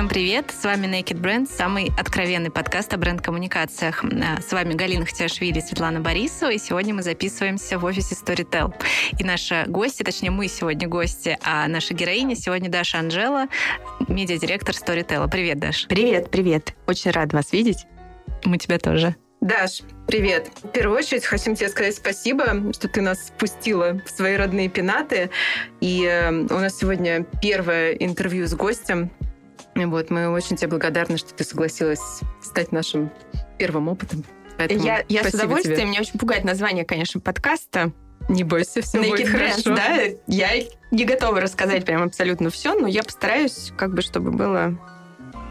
Всем привет! С вами Naked Brand, самый откровенный подкаст о бренд-коммуникациях. С вами Галина Хтяшвили и Светлана Борисова, и сегодня мы записываемся в офисе Storytel. И наша гости, точнее мы сегодня гости, а наша героиня сегодня Даша Анжела, медиадиректор Storytel. Привет, Даш! Привет, привет! Очень рад вас видеть. Мы тебя тоже. Даш, привет. В первую очередь хотим тебе сказать спасибо, что ты нас спустила в свои родные пенаты. И э, у нас сегодня первое интервью с гостем. Вот, мы очень тебе благодарны, что ты согласилась стать нашим первым опытом. Поэтому я я с удовольствием. Тебе. Меня очень пугает название, конечно, подкаста. Не бойся, все Naked будет хорошо. Да, я не готова рассказать прям абсолютно все, но я постараюсь, как бы, чтобы было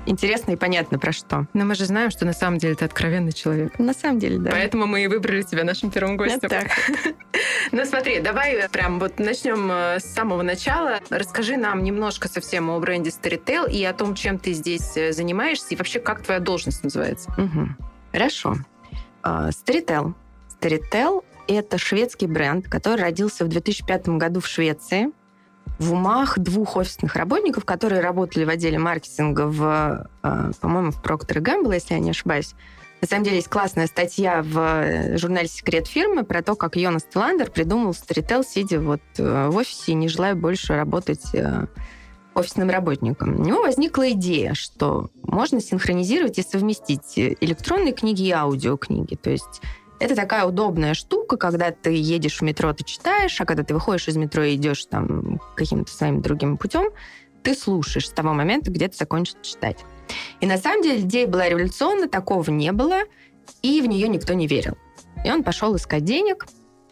интересно и понятно про что. Но мы же знаем, что на самом деле ты откровенный человек. На самом деле, да. Поэтому мы и выбрали тебя нашим первым гостем. Вот так. Ну смотри, давай прям вот начнем э, с самого начала. Расскажи нам немножко совсем о бренде Storytel и о том, чем ты здесь э, занимаешься, и вообще, как твоя должность называется. Угу. Хорошо. А, Storytel. Storytel — это шведский бренд, который родился в 2005 году в Швеции в умах двух офисных работников, которые работали в отделе маркетинга в, э, по-моему, в Procter Gamble, если я не ошибаюсь. На самом деле есть классная статья в э, журнале «Секрет фирмы» про то, как Йонас Теландер придумал Storytel, сидя вот э, в офисе и не желая больше работать офисным работником. У него возникла идея, что можно синхронизировать и совместить электронные книги и аудиокниги. То есть это такая удобная штука, когда ты едешь в метро, ты читаешь, а когда ты выходишь из метро и идешь там каким-то своим другим путем, ты слушаешь с того момента, где ты закончил читать. И на самом деле идея была революционна, такого не было, и в нее никто не верил. И он пошел искать денег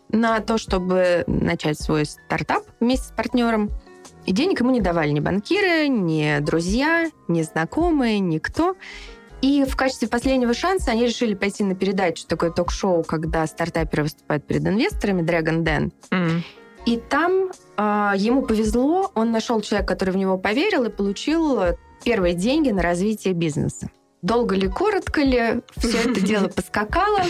на то, чтобы начать свой стартап вместе с партнером. И денег ему не давали ни банкиры, ни друзья, ни знакомые, никто. И в качестве последнего шанса они решили пойти на передачу, такое ток-шоу, когда стартаперы выступают перед инвесторами, Dragon Den. Mm. И там э, ему повезло, он нашел человека, который в него поверил и получил первые деньги на развитие бизнеса. Долго ли, коротко ли, все это дело поскакало.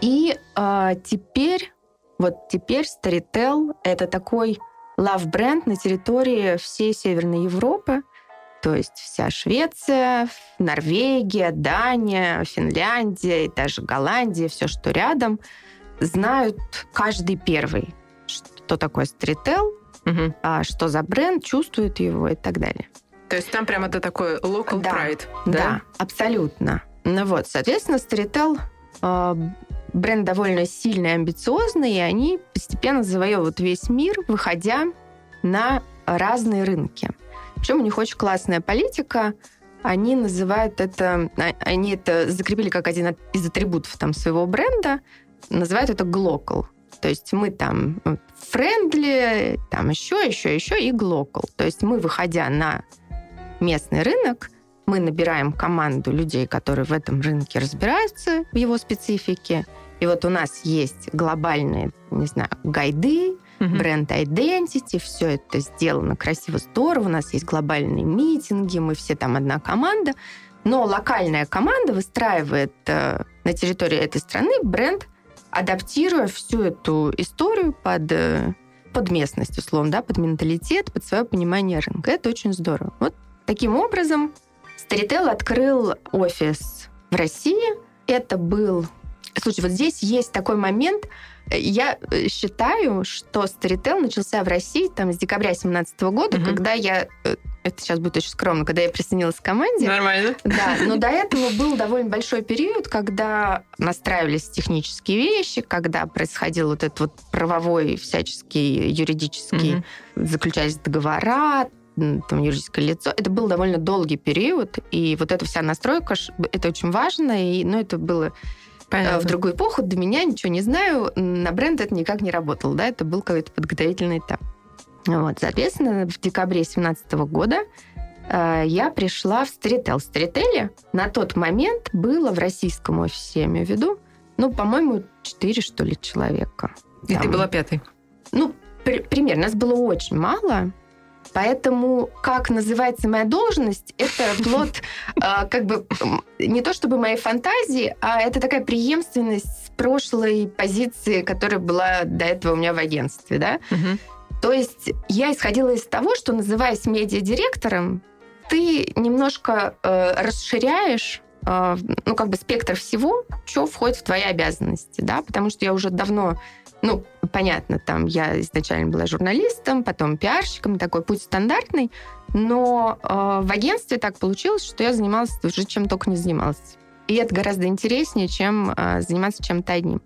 И э, теперь, вот теперь Storytel — это такой лав-бренд на территории всей Северной Европы. То есть вся Швеция, Норвегия, Дания, Финляндия и даже Голландия, все, что рядом, знают каждый первый, что такое стрител, угу. что за бренд, чувствуют его и так далее. То есть там прямо это такой local да, pride, да? Да, абсолютно. Ну вот, соответственно, Storytel а, бренд довольно сильный и амбициозный, и они постепенно завоевывают весь мир, выходя на разные рынки. Причем у них очень классная политика. Они называют это, а, они это закрепили как один из атрибутов там своего бренда, называют это glocal. То есть мы там friendly, там еще, еще, еще и glocal. То есть мы, выходя на местный рынок, мы набираем команду людей, которые в этом рынке разбираются в его специфике. И вот у нас есть глобальные, не знаю, гайды, угу. brand identity, все это сделано красиво, здорово, у нас есть глобальные митинги, мы все там одна команда, но локальная команда выстраивает э, на территории этой страны бренд, адаптируя всю эту историю под, э, под местность, условно, да, под менталитет, под свое понимание рынка. Это очень здорово. Вот таким образом Storytel открыл офис в России. Это был... Слушай, вот здесь есть такой момент, я э, считаю, что Storytel начался в России там с декабря 2017 года, угу. когда я э, это сейчас будет очень скромно, когда я присоединилась к команде. Нормально. Да, но до этого был довольно большой период, когда настраивались технические вещи, когда происходил вот этот вот правовой всяческий юридический, угу. заключались договора, там, юридическое лицо. Это был довольно долгий период, и вот эта вся настройка, это очень важно, и, ну, это было Понятно. в другую эпоху, до меня ничего не знаю, на бренд это никак не работало, да, это был какой-то подготовительный этап. Вот, соответственно, в декабре 2017 года э, я пришла в Storytel. В Storytel на тот момент было в российском офисе, я имею в виду, ну, по-моему, четыре, что ли, человека. И Там, ты была пятой? Ну, при, примерно. Нас было очень мало. Поэтому, как называется моя должность, это плод э, как бы не то чтобы моей фантазии, а это такая преемственность с прошлой позиции, которая была до этого у меня в агентстве, да. То есть я исходила из того, что, называясь медиадиректором, ты немножко э, расширяешь э, ну, как бы спектр всего, что входит в твои обязанности, да, потому что я уже давно, ну, понятно, там, я изначально была журналистом, потом пиарщиком, такой путь стандартный, но э, в агентстве так получилось, что я занималась уже чем только не занималась. И это гораздо интереснее, чем э, заниматься чем-то одним.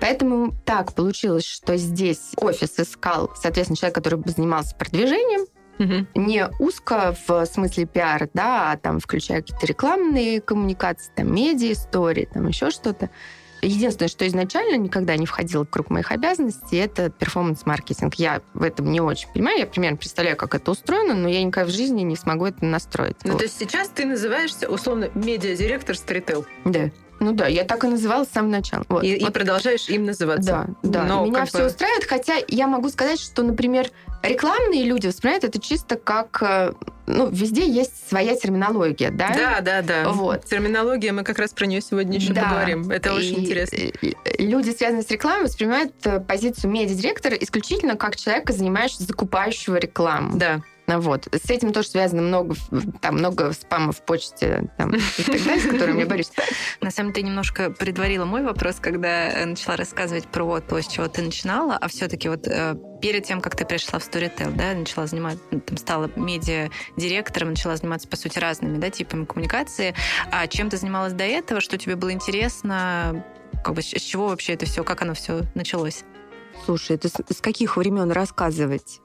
Поэтому так получилось, что здесь офис искал, соответственно, человек, который бы занимался продвижением, Угу. Не узко в смысле пиар, да, а там включая какие-то рекламные коммуникации, там медиа истории, там еще что-то. Единственное, что изначально никогда не входило в круг моих обязанностей, это перформанс-маркетинг. Я в этом не очень понимаю. Я примерно представляю, как это устроено, но я никогда в жизни не смогу это настроить. Ну, вот. то есть сейчас ты называешься, условно, медиа-директор Стрител. Да. Ну да, я так и называла с самого начала. Вот. И, вот. и продолжаешь им называться. Да, да. Но Меня все бы... устраивает, хотя я могу сказать, что, например, рекламные люди воспринимают это чисто как... Э, ну, везде есть своя терминология, да? Да, да, да. Вот. Терминология, мы как раз про нее сегодня еще да. поговорим. Это и очень интересно. Люди, связанные с рекламой, воспринимают э, позицию медиа-директора исключительно как человека, занимающегося закупающего рекламу. Да. Вот. С этим тоже связано много, там, много спама в почте там, и так далее, с которыми я борюсь. На самом деле, ты немножко предварила мой вопрос, когда э, начала рассказывать про то, с чего ты начинала, а все-таки вот э, перед тем, как ты пришла в Storytel, да, начала заниматься, ну, там, стала медиа-директором, начала заниматься, по сути, разными, да, типами коммуникации. А чем ты занималась до этого? Что тебе было интересно? Как бы, с чего вообще это все, как оно все началось? Слушай, это с, с каких времен рассказывать?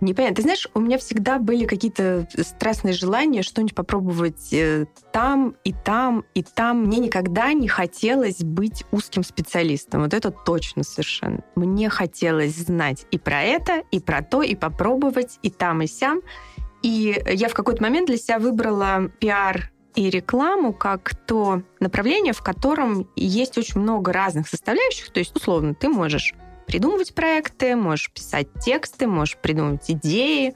Непонятно. Ты знаешь, у меня всегда были какие-то страстные желания что-нибудь попробовать э, там и там и там. Мне никогда не хотелось быть узким специалистом. Вот это точно совершенно. Мне хотелось знать и про это, и про то, и попробовать, и там, и сям. И я в какой-то момент для себя выбрала пиар и рекламу как то направление, в котором есть очень много разных составляющих. То есть, условно, ты можешь придумывать проекты, можешь писать тексты, можешь придумывать идеи,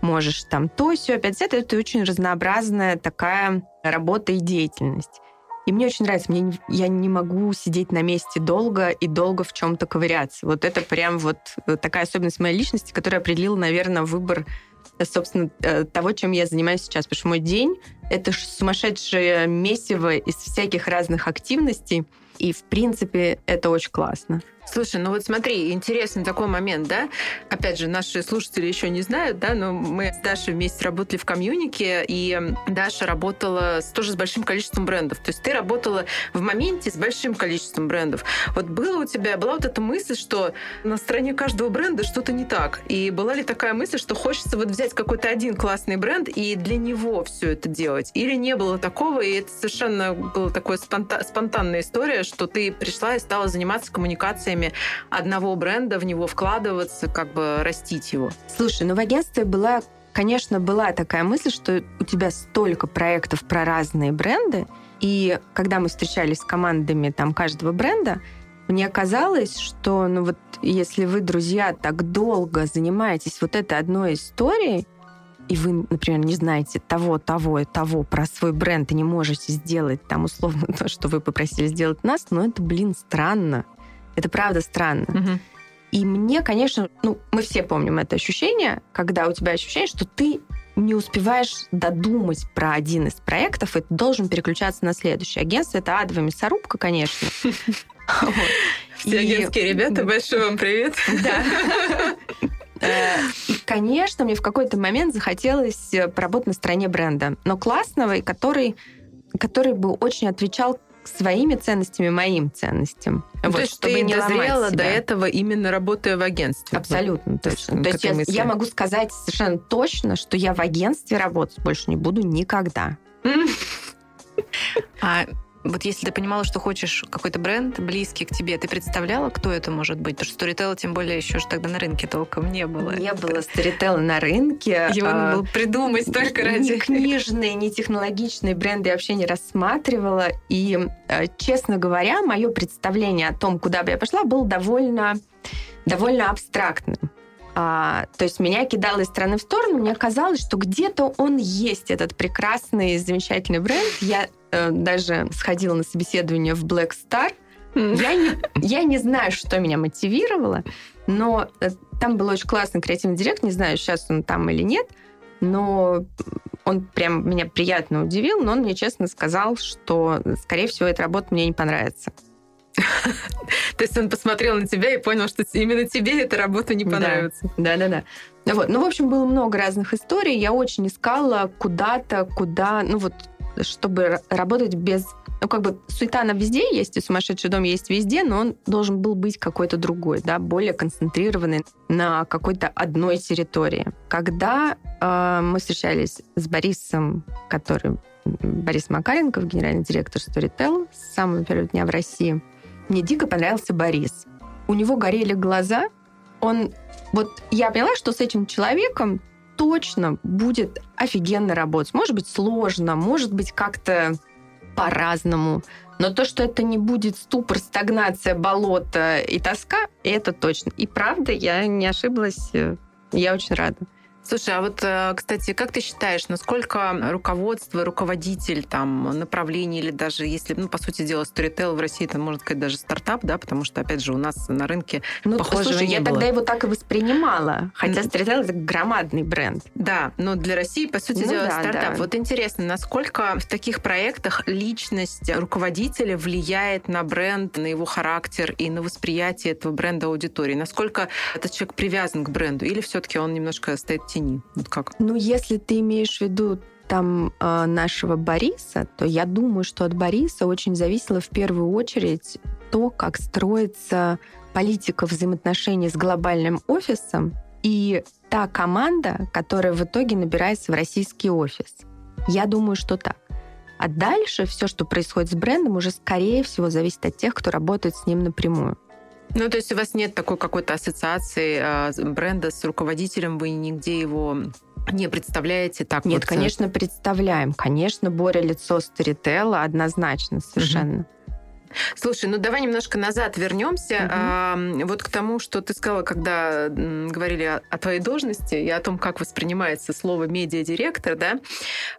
можешь там то, все, опять это, это очень разнообразная такая работа и деятельность. И мне очень нравится, мне, я не могу сидеть на месте долго и долго в чем-то ковыряться. Вот это прям вот э, такая особенность моей личности, которая определила, наверное, выбор, э, собственно, э, того, чем я занимаюсь сейчас. Потому что мой день — это сумасшедшее месиво из всяких разных активностей. И, в принципе, это очень классно. Слушай, ну вот смотри, интересный такой момент, да? Опять же, наши слушатели еще не знают, да, но мы с Дашей вместе работали в комьюнике, и Даша работала с, тоже с большим количеством брендов. То есть ты работала в моменте с большим количеством брендов. Вот было у тебя, была вот эта мысль, что на стороне каждого бренда что-то не так. И была ли такая мысль, что хочется вот взять какой-то один классный бренд и для него все это делать? Или не было такого, и это совершенно была такая спонта- спонтанная история, что ты пришла и стала заниматься коммуникацией ценностями одного бренда, в него вкладываться, как бы растить его. Слушай, ну в агентстве была конечно, была такая мысль, что у тебя столько проектов про разные бренды, и когда мы встречались с командами там каждого бренда, мне казалось, что ну вот если вы, друзья, так долго занимаетесь вот этой одной историей, и вы, например, не знаете того, того и того про свой бренд и не можете сделать там условно то, что вы попросили сделать нас, ну это, блин, странно. Это правда странно. Угу. И мне, конечно, ну, мы все помним это ощущение, когда у тебя ощущение, что ты не успеваешь додумать про один из проектов, и ты должен переключаться на следующий. Агентство — это адовая мясорубка, конечно. Все агентские ребята, большой вам привет. Да. Э, и, конечно, мне в какой-то момент захотелось э, поработать на стороне бренда, но классного, и который, который бы очень отвечал своими ценностями, моим ценностям. Ну, вот, то есть чтобы ты не дозрела до этого именно работая в агентстве? Абсолютно вот, точно. То есть я, я могу сказать совершенно точно, что я в агентстве работать больше не буду никогда. А вот если ты понимала, что хочешь какой-то бренд близкий к тебе, ты представляла, кто это может быть? Потому что Storytel, тем более, еще же тогда на рынке толком не было. Не было Storytel на рынке. Его а, надо было придумать только ради... Ни книжные, ни технологичные бренды я вообще не рассматривала. И, э, честно говоря, мое представление о том, куда бы я пошла, было довольно, довольно абстрактным. А, то есть меня кидало из стороны в сторону, мне казалось, что где-то он есть, этот прекрасный, замечательный бренд. Я э, даже сходила на собеседование в Black Star. Я не, я не знаю, что меня мотивировало, но э, там был очень классный креативный директор, не знаю, сейчас он там или нет, но он прям меня приятно удивил, но он мне честно сказал, что, скорее всего, эта работа мне не понравится. То есть он посмотрел на тебя и понял, что именно тебе эта работа не понравится. Да, да, да. Ну, вот. ну, в общем, было много разных историй. Я очень искала куда-то, куда, ну вот, чтобы работать без... Ну, как бы суета она везде есть, и сумасшедший дом есть везде, но он должен был быть какой-то другой, да, более концентрированный на какой-то одной территории. Когда э, мы встречались с Борисом, который Борис Макаренков, генеральный директор Storytel, с самого первого дня в России, мне дико понравился Борис. У него горели глаза, он... Вот я поняла, что с этим человеком точно будет офигенно работать. Может быть, сложно, может быть, как-то по-разному. Но то, что это не будет ступор, стагнация, болото и тоска, это точно. И правда, я не ошиблась. Я очень рада. Слушай, а вот, э, кстати, как ты считаешь, насколько руководство, руководитель там направлений или даже если, ну, по сути дела, Storytel в России, это, можно сказать, даже стартап, да, потому что, опять же, у нас на рынке ну, похожего слушай, не я было. тогда его так и воспринимала, хотя Storytel это громадный бренд. Да, но для России, по сути ну, дела, да, стартап. Да. Вот интересно, насколько в таких проектах личность руководителя влияет на бренд, на его характер и на восприятие этого бренда аудитории? Насколько этот человек привязан к бренду или все-таки он немножко стоит тени? Вот как? Ну, если ты имеешь в виду там э, нашего Бориса, то я думаю, что от Бориса очень зависело в первую очередь то, как строится политика взаимоотношений с глобальным офисом и та команда, которая в итоге набирается в российский офис. Я думаю, что так. А дальше все, что происходит с брендом, уже скорее всего зависит от тех, кто работает с ним напрямую. Ну, то есть у вас нет такой какой-то ассоциации э, бренда с руководителем, вы нигде его не представляете так? Нет, вот... Э, конечно, представляем. Конечно, Боря лицо Старителла однозначно совершенно. Угу. Слушай, ну давай немножко назад вернемся. Угу. А, вот к тому, что ты сказала, когда говорили о, о твоей должности и о том, как воспринимается слово медиадиректор, да.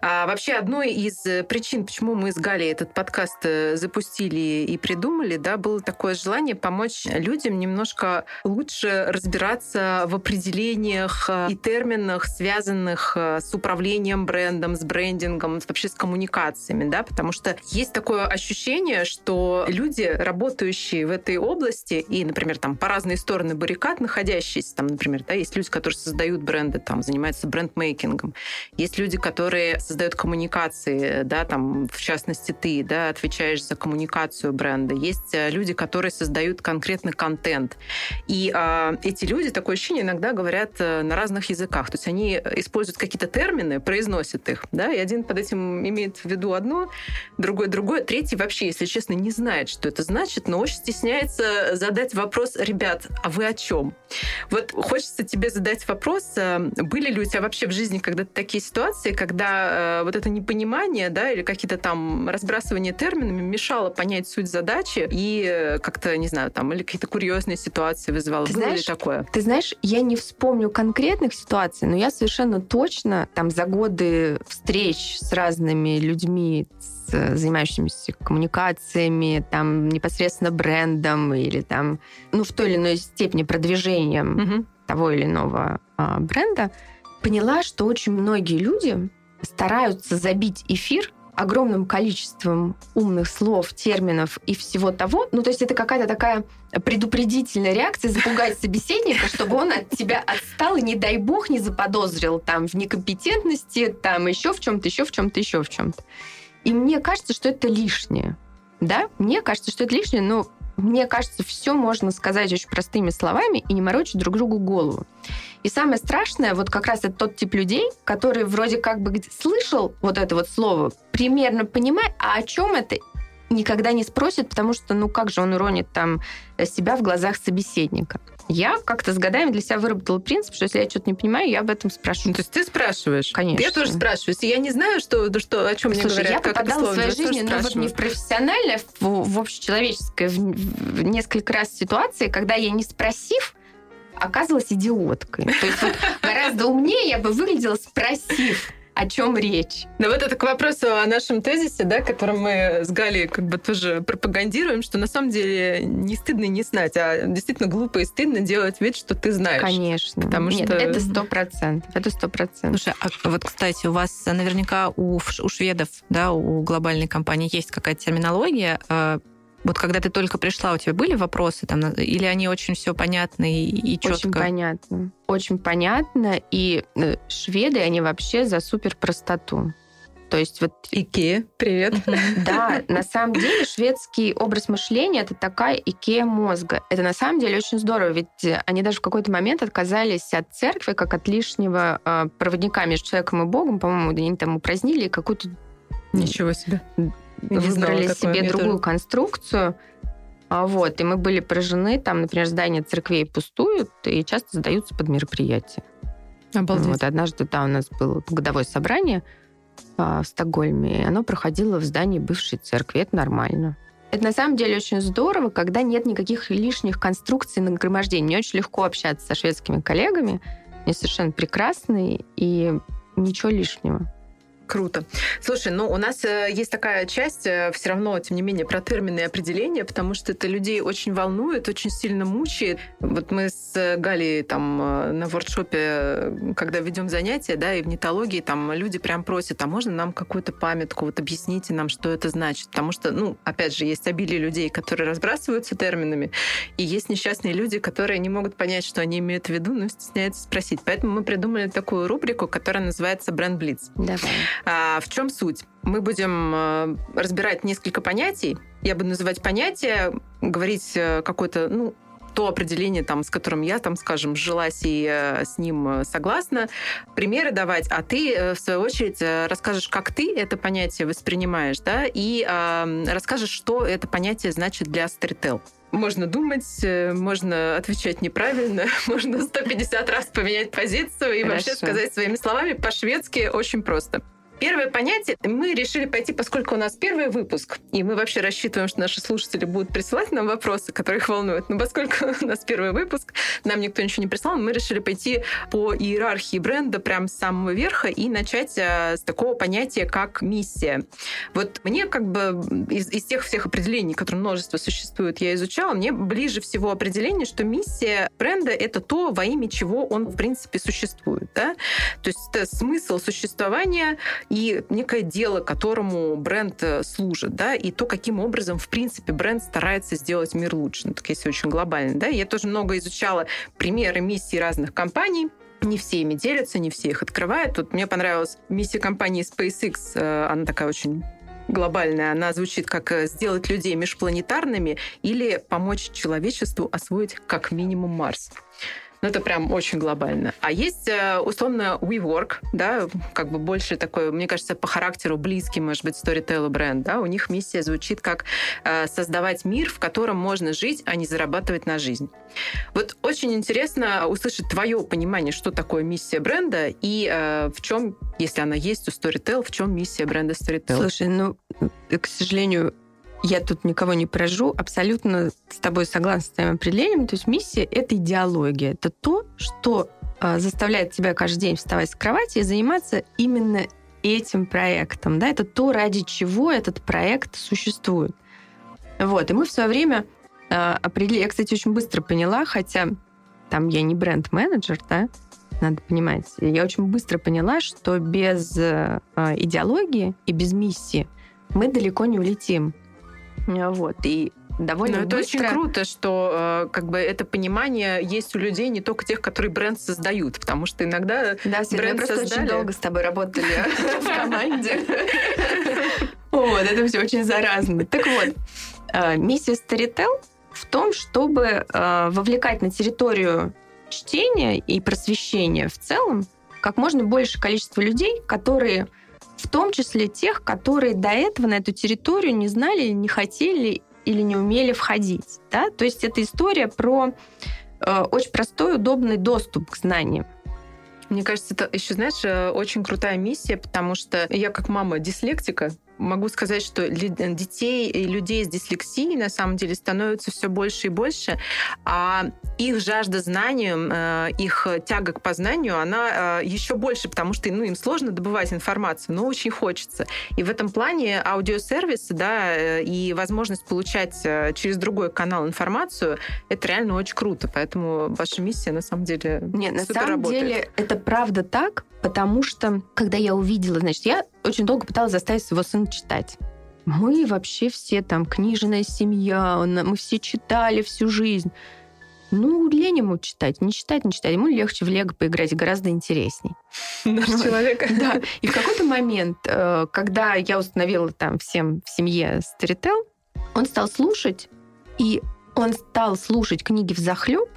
А, вообще одной из причин, почему мы с Галей этот подкаст э, запустили и придумали, да, было такое желание помочь людям немножко лучше разбираться в определениях э, и терминах, связанных э, с управлением брендом, с брендингом, вообще с коммуникациями, да, потому что есть такое ощущение, что люди, работающие в этой области, и, например, там по разные стороны баррикад находящиеся, там, например, да, есть люди, которые создают бренды, там, занимаются брендмейкингом, есть люди, которые создают коммуникации, да, там, в частности, ты, да, отвечаешь за коммуникацию бренда, есть э, люди, которые создают конкретный контент. И а, эти люди, такое ощущение, иногда говорят э, на разных языках, то есть они используют какие-то термины, произносят их, да, и один под этим имеет в виду одно, другой другое, третий вообще, если честно, не знает, знает, что это значит, но очень стесняется задать вопрос, ребят, а вы о чем? Вот хочется тебе задать вопрос, э, были ли у тебя вообще в жизни когда-то такие ситуации, когда э, вот это непонимание, да, или какие-то там разбрасывания терминами мешало понять суть задачи и э, как-то, не знаю, там, или какие-то курьезные ситуации вызывало? Ты Было знаешь, ли такое? Ты знаешь, я не вспомню конкретных ситуаций, но я совершенно точно там за годы встреч с разными людьми, Э, занимающимися коммуникациями, там непосредственно брендом или там, ну, в той или иной степени продвижением угу. того или иного а, бренда, поняла, что очень многие люди стараются забить эфир огромным количеством умных слов, терминов и всего того. Ну, то есть это какая-то такая предупредительная реакция, запугать собеседника, чтобы он от тебя отстал и, не дай бог, не заподозрил там в некомпетентности, там еще в чем-то, еще в чем-то, еще в чем-то. И мне кажется, что это лишнее. Да, мне кажется, что это лишнее, но мне кажется, все можно сказать очень простыми словами и не морочить друг другу голову. И самое страшное, вот как раз это тот тип людей, который вроде как бы слышал вот это вот слово, примерно понимает, а о чем это, никогда не спросит, потому что, ну как же он уронит там себя в глазах собеседника. Я как-то с годами для себя выработала принцип, что если я что-то не понимаю, я об этом спрашиваю. Ну, то есть ты спрашиваешь? Конечно. Я тоже спрашиваю. Если я не знаю, что, что, о чем мне говорят, я как попадала в своей жизни, но вот не в профессиональное, в, в общечеловеческое, в, в несколько раз ситуации, когда я не спросив, оказалась идиоткой. То есть вот гораздо умнее я бы выглядела, спросив о чем речь. Ну вот это к вопросу о нашем тезисе, да, которым мы с Галей как бы тоже пропагандируем, что на самом деле не стыдно не знать, а действительно глупо и стыдно делать вид, что ты знаешь. Конечно. Потому Нет, что... это сто процентов. Это сто процентов. Слушай, а вот, кстати, у вас наверняка у, у шведов, да, у глобальной компании есть какая-то терминология, а вот когда ты только пришла, у тебя были вопросы там, или они очень все понятны и, и четко? Очень понятно. Очень понятно. И э, шведы, они вообще за супер простоту. То есть вот... Икея, привет. Да, на самом деле шведский образ мышления это такая Икея мозга. Это на самом деле очень здорово, ведь они даже в какой-то момент отказались от церкви как от лишнего э, проводника между человеком и Богом. По-моему, они там упразднили какую-то... Ничего себе выбрали себе другую тоже. конструкцию. А вот, и мы были поражены, там, например, здания церквей пустуют и часто сдаются под мероприятия. Обалдеть. Вот однажды, да, у нас было годовое собрание а, в Стокгольме, и оно проходило в здании бывшей церкви. Это нормально. Это на самом деле очень здорово, когда нет никаких лишних конструкций нагромождений. Мне очень легко общаться со шведскими коллегами. Они совершенно прекрасные, и ничего лишнего. Круто. Слушай, ну у нас э, есть такая часть, э, все равно, тем не менее, про термины и определения, потому что это людей очень волнует, очень сильно мучает. Вот мы с Галей там э, на воркшопе, когда ведем занятия, да, и в нетологии, там люди прям просят, а можно нам какую-то памятку, вот объясните нам, что это значит. Потому что, ну, опять же, есть обилие людей, которые разбрасываются терминами, и есть несчастные люди, которые не могут понять, что они имеют в виду, но стесняются спросить. Поэтому мы придумали такую рубрику, которая называется «Бренд Блиц». Давай. А, в чем суть? Мы будем э, разбирать несколько понятий. Я буду называть понятия, говорить э, какое-то, ну, то определение, там, с которым я, там, скажем, сжилась и э, с ним согласна, примеры давать, а ты, в свою очередь, расскажешь, как ты это понятие воспринимаешь, да, и э, расскажешь, что это понятие значит для Storytel. Можно думать, можно отвечать неправильно, можно 150 раз поменять позицию и Хорошо. вообще сказать своими словами по-шведски очень просто. Первое понятие мы решили пойти, поскольку у нас первый выпуск, и мы вообще рассчитываем, что наши слушатели будут присылать нам вопросы, которые их волнуют. Но поскольку у нас первый выпуск, нам никто ничего не прислал, мы решили пойти по иерархии бренда прям с самого верха и начать а, с такого понятия, как миссия. Вот мне как бы из, из тех всех определений, которые множество существует, я изучала, мне ближе всего определение, что миссия бренда — это то, во имя чего он, в принципе, существует. Да? То есть это смысл существования и некое дело, которому бренд э, служит, да, и то, каким образом, в принципе, бренд старается сделать мир лучше. Ну, так если очень глобально, да. Я тоже много изучала примеры миссий разных компаний, не все ими делятся, не все их открывают. Тут мне понравилась миссия компании SpaceX, э, она такая очень глобальная, она звучит как э, сделать людей межпланетарными или помочь человечеству освоить как минимум Марс. Ну, это прям очень глобально. А есть, э, условно, WeWork, да, как бы больше такой, мне кажется, по характеру близкий, может быть, Storytel бренд, да, у них миссия звучит как э, создавать мир, в котором можно жить, а не зарабатывать на жизнь. Вот очень интересно услышать твое понимание, что такое миссия бренда и э, в чем, если она есть у Storytel, в чем миссия бренда Storytel. Слушай, ну, к сожалению, я тут никого не поражу, абсолютно с тобой согласна с твоим определением. То есть миссия — это идеология. Это то, что э, заставляет тебя каждый день вставать с кровати и заниматься именно этим проектом. Да? Это то, ради чего этот проект существует. Вот. И мы в свое время э, определили... Я, кстати, очень быстро поняла, хотя там я не бренд-менеджер, да, надо понимать. Я очень быстро поняла, что без э, идеологии и без миссии мы далеко не улетим. Вот. И довольно Но быстро... это очень круто, что э, как бы это понимание есть у людей, не только тех, которые бренд создают, потому что иногда да, бренд мы просто создали... очень долго с тобой работали в команде. Вот, это все очень заразно. Так вот, э, миссия Storytel в том, чтобы э, вовлекать на территорию чтения и просвещения в целом как можно больше количество людей, которые в том числе тех, которые до этого на эту территорию не знали, не хотели или не умели входить. Да? То есть это история про э, очень простой, удобный доступ к знаниям. Мне кажется, это еще, знаешь, э, очень крутая миссия, потому что я как мама дислектика, могу сказать, что детей и людей с дислексией на самом деле становится все больше и больше, а их жажда знания, э, их тяга к познанию, она э, еще больше, потому что ну, им сложно добывать информацию, но очень хочется. И в этом плане аудиосервисы да, э, и возможность получать через другой канал информацию, это реально очень круто. Поэтому ваша миссия на самом деле Нет, на самом работает. деле это правда так, потому что когда я увидела, значит, я очень долго пыталась заставить своего сына читать. Мы вообще все там книжная семья, мы все читали всю жизнь. Ну, лень ему читать, не читать, не читать. Ему легче в лего поиграть, гораздо интересней. Наш человек. Да. И в какой-то момент, э, когда я установила там всем в семье Storytel, он стал слушать, и он стал слушать книги в захлеб,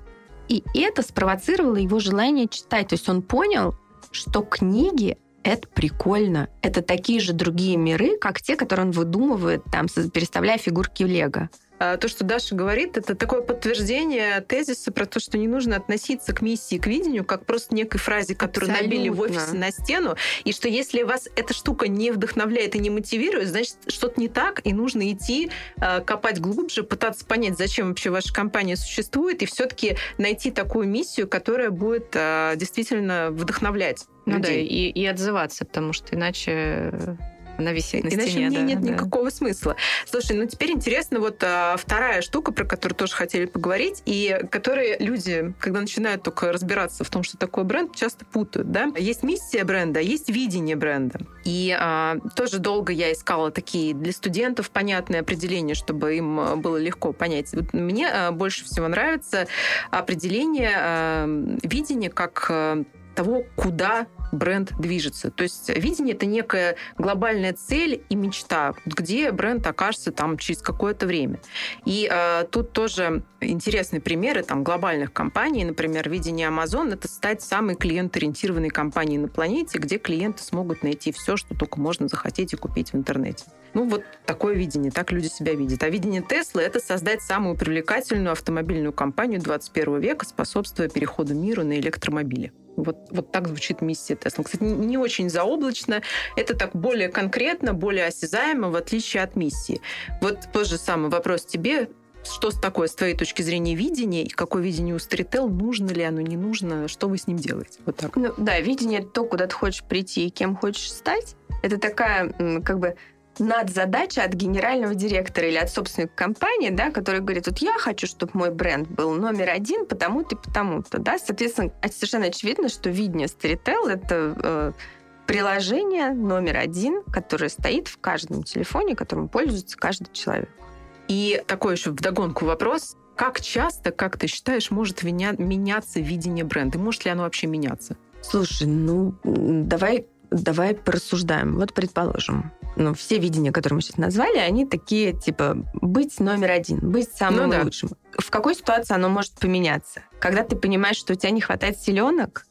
и это спровоцировало его желание читать. То есть он понял, что книги это прикольно. Это такие же другие миры, как те, которые он выдумывает, там, переставляя фигурки в Лего. А, то, что Даша говорит, это такое подтверждение тезиса про то, что не нужно относиться к миссии, к видению, как просто некой фразе, которую Абсолютно. набили в офисе на стену, и что если вас эта штука не вдохновляет и не мотивирует, значит, что-то не так, и нужно идти а, копать глубже, пытаться понять, зачем вообще ваша компания существует, и все-таки найти такую миссию, которая будет а, действительно вдохновлять. Ну людей. да, и, и отзываться, потому что иначе она висит на Иначе стене. мне да, нет да. никакого смысла. Слушай, ну теперь интересно вот а, вторая штука, про которую тоже хотели поговорить, и которые люди, когда начинают только разбираться в том, что такое бренд, часто путают. Да? Есть миссия бренда, есть видение бренда. И а, тоже долго я искала такие для студентов понятные определения, чтобы им а, было легко понять. Вот мне а, больше всего нравится определение а, видения как того, куда бренд движется. То есть видение это некая глобальная цель и мечта, где бренд окажется там через какое-то время. И э, тут тоже интересные примеры там глобальных компаний, например, видение Amazon это стать самой клиент-ориентированной компанией на планете, где клиенты смогут найти все, что только можно захотеть и купить в интернете. Ну, вот такое видение, так люди себя видят. А видение Теслы — это создать самую привлекательную автомобильную компанию 21 века, способствуя переходу мира на электромобили. Вот, вот так звучит миссия Тесла. Кстати, не очень заоблачно. Это так более конкретно, более осязаемо, в отличие от миссии. Вот тот же самый вопрос тебе. Что такое, с твоей точки зрения, видение, и какое видение у Storytel, нужно ли оно, не нужно, что вы с ним делаете? Вот так. Ну, да, видение — то, куда ты хочешь прийти и кем хочешь стать. Это такая, как бы, надзадача от генерального директора или от собственника компании, да, который говорит, вот я хочу, чтобы мой бренд был номер один потому-то и потому-то. Да? Соответственно, совершенно очевидно, что видение Storytel — это э, приложение номер один, которое стоит в каждом телефоне, которым пользуется каждый человек. И такой еще вдогонку вопрос. Как часто, как ты считаешь, может меняться видение бренда? Может ли оно вообще меняться? Слушай, ну, давай, давай порассуждаем. Вот, предположим, ну, все видения, которые мы сейчас назвали, они такие, типа, быть номер один, быть самым ну, да. лучшим. В какой ситуации оно может поменяться? Когда ты понимаешь, что у тебя не хватает силенок,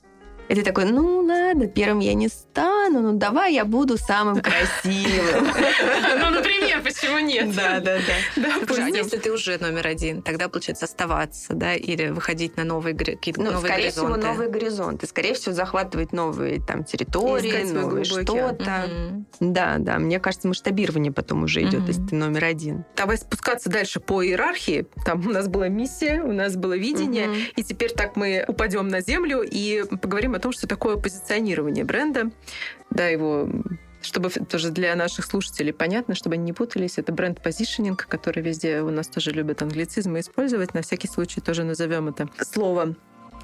и ты такой, ну ладно, первым я не стану, ну давай я буду самым красивым. Ну, например, почему нет? Да, да, да. А если ты уже номер один, тогда, получается, оставаться, да, или выходить на новые какие-то ну, новые скорее всего, новые горизонты. Скорее всего, захватывать новые там территории, новые что-то. Да, да. Мне кажется, масштабирование потом уже идет, если ты номер один. Давай спускаться дальше по иерархии. Там у нас была миссия, у нас было видение, и теперь так мы упадем на землю и поговорим о том, что такое позиционирование бренда, да, его чтобы тоже для наших слушателей понятно, чтобы они не путались, это бренд-позишнинг, который везде у нас тоже любят англицизмы использовать. На всякий случай тоже назовем это слово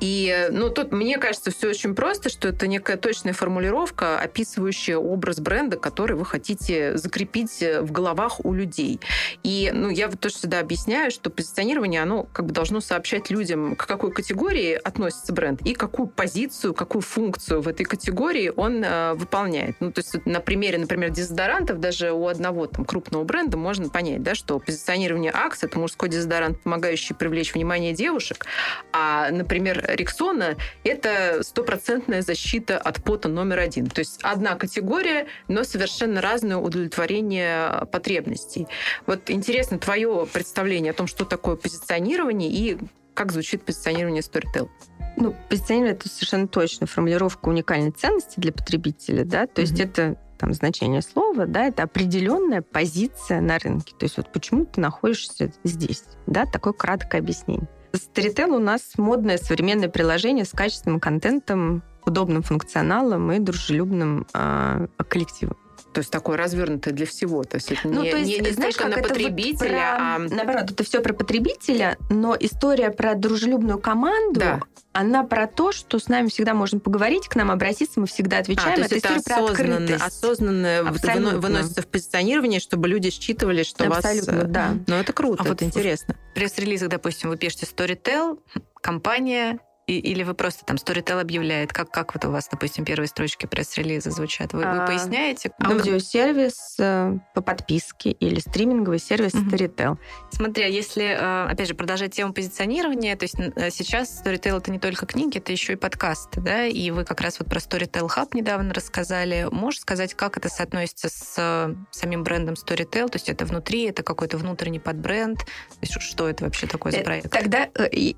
и, ну, тут, мне кажется, все очень просто, что это некая точная формулировка, описывающая образ бренда, который вы хотите закрепить в головах у людей. И, ну, я вот тоже всегда объясняю, что позиционирование, оно как бы должно сообщать людям, к какой категории относится бренд и какую позицию, какую функцию в этой категории он э, выполняет. Ну, то есть на примере, например, дезодорантов, даже у одного там крупного бренда можно понять, да, что позиционирование Акс — это мужской дезодорант, помогающий привлечь внимание девушек, а, например, Рексона — это стопроцентная защита от пота номер один. То есть одна категория, но совершенно разное удовлетворение потребностей. Вот интересно твое представление о том, что такое позиционирование и как звучит позиционирование Storytel. Ну, позиционирование — это совершенно точно формулировка уникальной ценности для потребителя, да, то mm-hmm. есть это там значение слова, да, это определенная позиция на рынке. То есть вот почему ты находишься здесь, да, такое краткое объяснение. Storytel у нас модное современное приложение с качественным контентом, удобным функционалом и дружелюбным э, коллективом. То есть такое развернутое для всего. То есть это ну, не, то есть, не, не знаешь, только на потребителя, вот про, а... Наоборот, это все про потребителя, но история про дружелюбную команду, да. она про то, что с нами всегда можно поговорить, к нам обратиться, мы всегда отвечаем. А, то есть это, это осознанно, осознанно выносится в позиционирование, чтобы люди считывали, что Абсолютно, вас... да. Ну, это круто, а вот интересно. В пресс-релизах, допустим, вы пишете Storytel, компания и, или вы просто там Storytel объявляет? Как, как вот у вас, допустим, первые строчки пресс-релиза звучат? Вы, а, вы поясняете? Аудиосервис э, по подписке или стриминговый сервис mm-hmm. Storytel. Смотри, а если, э, опять же, продолжать тему позиционирования, то есть э, сейчас Storytel это не только книги, это еще и подкасты, да? И вы как раз вот про Storytel Hub недавно рассказали. Можешь сказать, как это соотносится с самим брендом Storytel? То есть это внутри, это какой-то внутренний подбренд? То есть что это вообще такое за проект? Тогда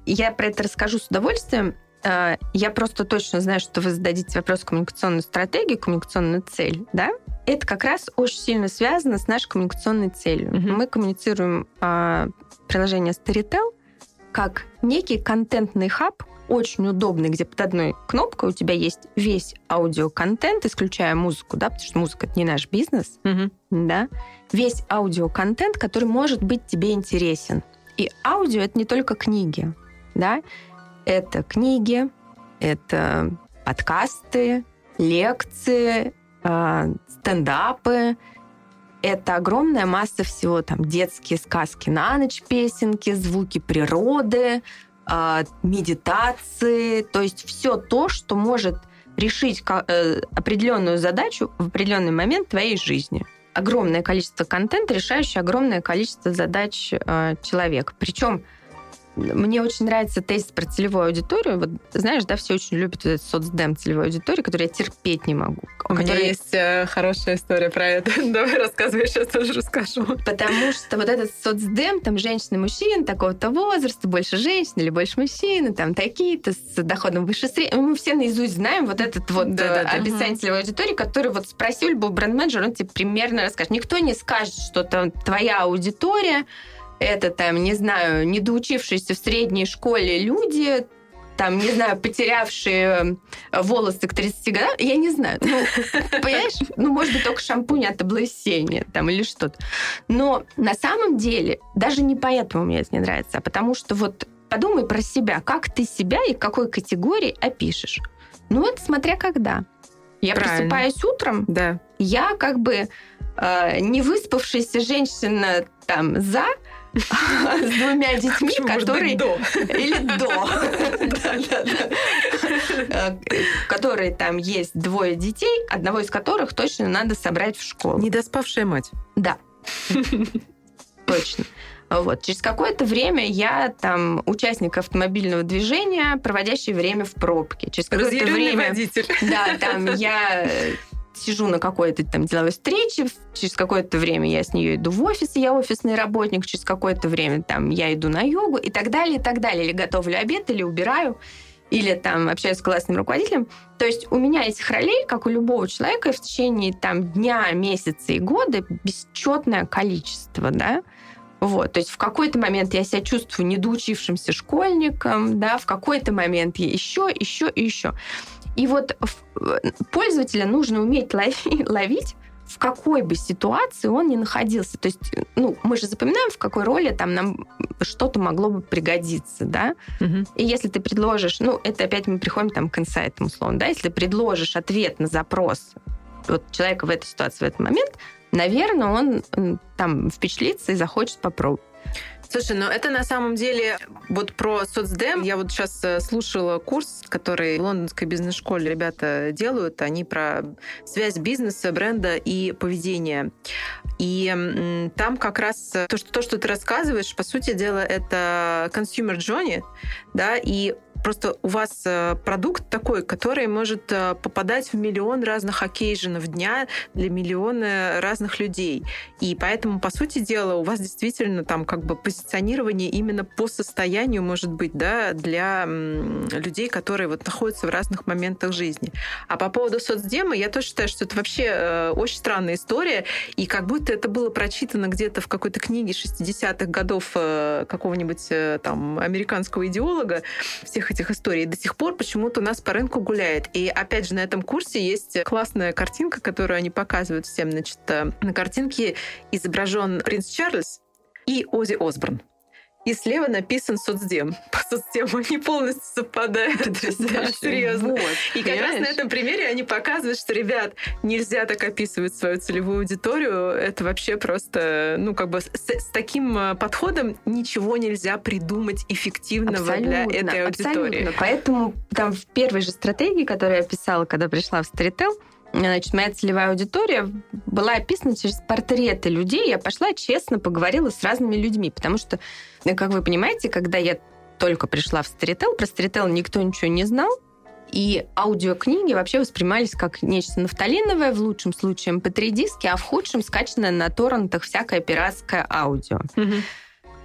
я про это расскажу с удовольствием. Э, я просто точно знаю, что вы зададите вопрос коммуникационной стратегии, коммуникационную цель, да? Это как раз очень сильно связано с нашей коммуникационной целью. Mm-hmm. Мы коммуницируем э, приложение Storytel как некий контентный хаб, очень удобный, где под одной кнопкой у тебя есть весь аудиоконтент, исключая музыку, да, потому что музыка это не наш бизнес, mm-hmm. да, весь аудиоконтент, который может быть тебе интересен. И аудио это не только книги, да, это книги, это подкасты, лекции, э, стендапы. Это огромная масса всего, там детские сказки на ночь, песенки, звуки природы, э, медитации, то есть все то, что может решить э, определенную задачу в определенный момент твоей жизни. Огромное количество контента, решающее огромное количество задач человека. Причем мне очень нравится тест про целевую аудиторию. Вот знаешь, да, все очень любят вот этот соцдем целевой аудитории, которую я терпеть не могу. У меня есть э, хорошая история про это. Давай рассказывай, сейчас тоже расскажу. Потому что вот этот соцдем, там женщины, мужчины такого-то возраста, больше женщин или больше мужчин, там такие-то с доходом выше среднего. Мы все наизусть знаем вот этот вот да, э, да, описание да. целевой аудитории, который вот спроси у любого бренд-менеджера, он тебе примерно расскажет. Никто не скажет, что там твоя аудитория это там, не знаю, недоучившиеся в средней школе люди, там, не знаю, потерявшие э, волосы к 30 годам, я не знаю. Ну, понимаешь? Ну, может быть, только шампунь от облысения там или что-то. Но на самом деле даже не поэтому мне это не нравится, а потому что вот подумай про себя, как ты себя и какой категории опишешь. Ну, это смотря когда. Я Правильно. просыпаюсь утром, да. я как бы э, не выспавшаяся женщина там за, с двумя детьми, которые... до. Или до. Э, которые там есть двое детей, одного из которых точно надо собрать в школу. Недоспавшая мать. Да. Точно. Вот. Через какое-то время я там участник автомобильного движения, проводящий время в пробке. Через какое-то время... водитель. Да, там я сижу на какой-то там деловой встрече, через какое-то время я с нее иду в офис, я офисный работник, через какое-то время там я иду на йогу и так далее, и так далее. Или готовлю обед, или убираю, или там общаюсь с классным руководителем. То есть у меня этих ролей, как у любого человека, в течение там дня, месяца и года бесчетное количество, да. Вот, то есть в какой-то момент я себя чувствую недоучившимся школьником, да, в какой-то момент я еще, еще и еще. И вот пользователя нужно уметь ловить в какой бы ситуации он ни находился. То есть, ну, мы же запоминаем, в какой роли там нам что-то могло бы пригодиться, да? Угу. И если ты предложишь, ну, это опять мы приходим там к инсайтам, условно, да, если ты предложишь ответ на запрос вот человека в этой ситуации в этот момент, наверное, он там впечатлится и захочет попробовать. Слушай, ну это на самом деле вот про соцдем. Я вот сейчас э, слушала курс, который в лондонской бизнес-школе ребята делают. Они про связь бизнеса, бренда и поведения. И там как раз то, что, то, что ты рассказываешь, по сути дела, это consumer journey, да, и просто у вас э, продукт такой, который может э, попадать в миллион разных окейженов дня для миллиона разных людей. И поэтому, по сути дела, у вас действительно там как бы позиционирование именно по состоянию может быть, да, для людей, которые вот находятся в разных моментах жизни. А по поводу соцдема, я тоже считаю, что это вообще э, очень странная история, и как будто это было прочитано где-то в какой-то книге 60-х годов какого-нибудь там американского идеолога, всех этих историй. до сих пор почему-то у нас по рынку гуляет. И опять же, на этом курсе есть классная картинка, которую они показывают всем. Значит, э, на картинке изображен принц Чарльз и Ози Осборн. И слева написан соцдем. По соцдему они полностью совпадают. Серьезно. Вот, и как раз на этом примере они показывают, что, ребят, нельзя так описывать свою целевую аудиторию. Это вообще просто, ну, как бы с, с таким э, подходом ничего нельзя придумать эффективного абсолютно, для этой аудитории. Абсолютно. Поэтому там в первой же стратегии, которую я писала, когда пришла в Storytel, Значит, моя целевая аудитория была описана через портреты людей. Я пошла, честно поговорила с разными людьми, потому что, ну, как вы понимаете, когда я только пришла в Storytel, про Storytel никто ничего не знал, и аудиокниги вообще воспринимались как нечто нафталиновое, в лучшем случае mp3-диски, а в худшем скачанное на торрентах всякое пиратское аудио. Угу.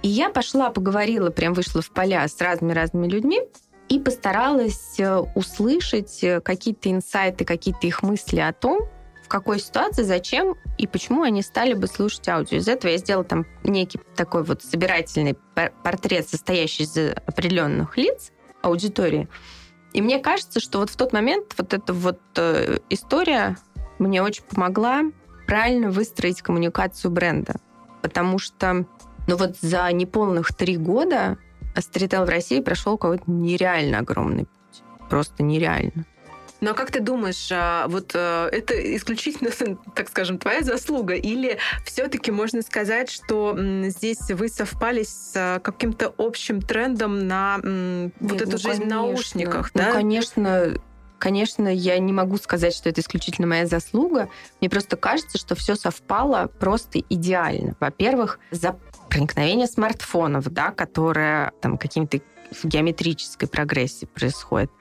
И я пошла, поговорила, прям вышла в поля с разными-разными людьми, и постаралась э, услышать э, какие-то инсайты, какие-то их мысли о том, в какой ситуации, зачем и почему они стали бы слушать аудио. Из этого я сделала там некий такой вот собирательный портрет, состоящий из определенных лиц аудитории. И мне кажется, что вот в тот момент вот эта вот э, история мне очень помогла правильно выстроить коммуникацию бренда. Потому что ну вот за неполных три года стритейл в России прошел какой-то нереально огромный путь. Просто нереально. Ну а как ты думаешь, а, вот э, это исключительно, так скажем, твоя заслуга? Или все-таки можно сказать, что здесь вы совпали с а, каким-то общим трендом на Нет, вот эту ну, жизнь конечно. в наушниках? Ну, да? конечно, Конечно, я не могу сказать, что это исключительно моя заслуга. Мне просто кажется, что все совпало просто идеально. Во-первых, за проникновение смартфонов, да, которое там каким-то в геометрической прогрессии происходит.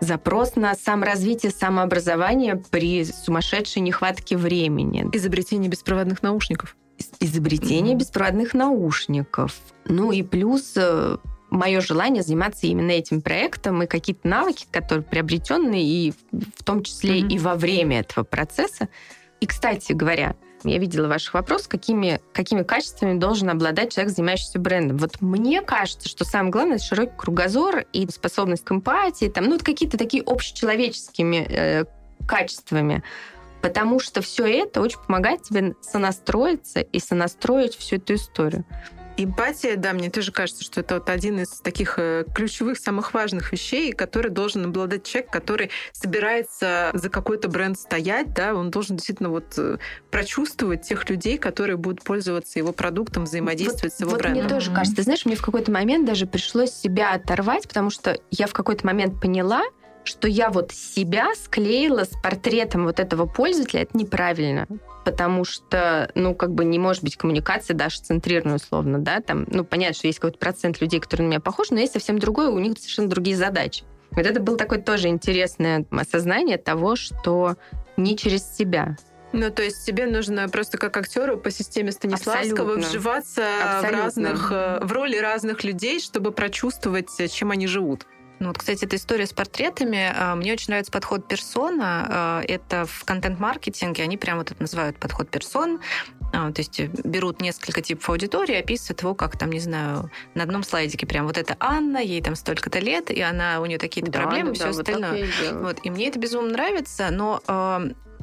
Запрос на саморазвитие, самообразование при сумасшедшей нехватке времени. Изобретение беспроводных наушников. Изобретение mm-hmm. беспроводных наушников. Ну и плюс э, мое желание заниматься именно этим проектом и какие-то навыки, которые приобретенные, и в том числе mm-hmm. и во время этого процесса. И, кстати говоря, я видела ваших вопросов, какими, какими качествами должен обладать человек, занимающийся брендом. Вот мне кажется, что самое главное это широкий кругозор и способность к эмпатии, там, ну, какие-то такие общечеловеческими э, качествами. Потому что все это очень помогает тебе сонастроиться и сонастроить всю эту историю. Эмпатия, да, мне тоже кажется, что это вот один из таких э, ключевых, самых важных вещей, который должен обладать человек, который собирается за какой-то бренд стоять, да, он должен действительно вот э, прочувствовать тех людей, которые будут пользоваться его продуктом, взаимодействовать вот, с его вот брендом. Мне тоже кажется, ты знаешь, мне в какой-то момент даже пришлось себя оторвать, потому что я в какой-то момент поняла, что я вот себя склеила с портретом вот этого пользователя, это неправильно потому что, ну, как бы не может быть коммуникации даже центрированной условно, да, там, ну, понятно, что есть какой-то процент людей, которые на меня похожи, но есть совсем другое, у них совершенно другие задачи. Вот это было такое тоже интересное осознание того, что не через себя. Ну, то есть тебе нужно просто как актеру по системе Станиславского Абсолютно. вживаться в разных э, в роли разных людей, чтобы прочувствовать, чем они живут. Ну, вот, кстати, эта история с портретами. А, мне очень нравится подход персона. А, это в контент-маркетинге они прямо вот это называют подход персон. А, то есть берут несколько типов аудитории, описывают его как там, не знаю, на одном слайдике прям вот это Анна, ей там столько-то лет, и она у нее такие-то да, проблемы, да, все да, остальное. Вот, вот, и мне это безумно нравится, но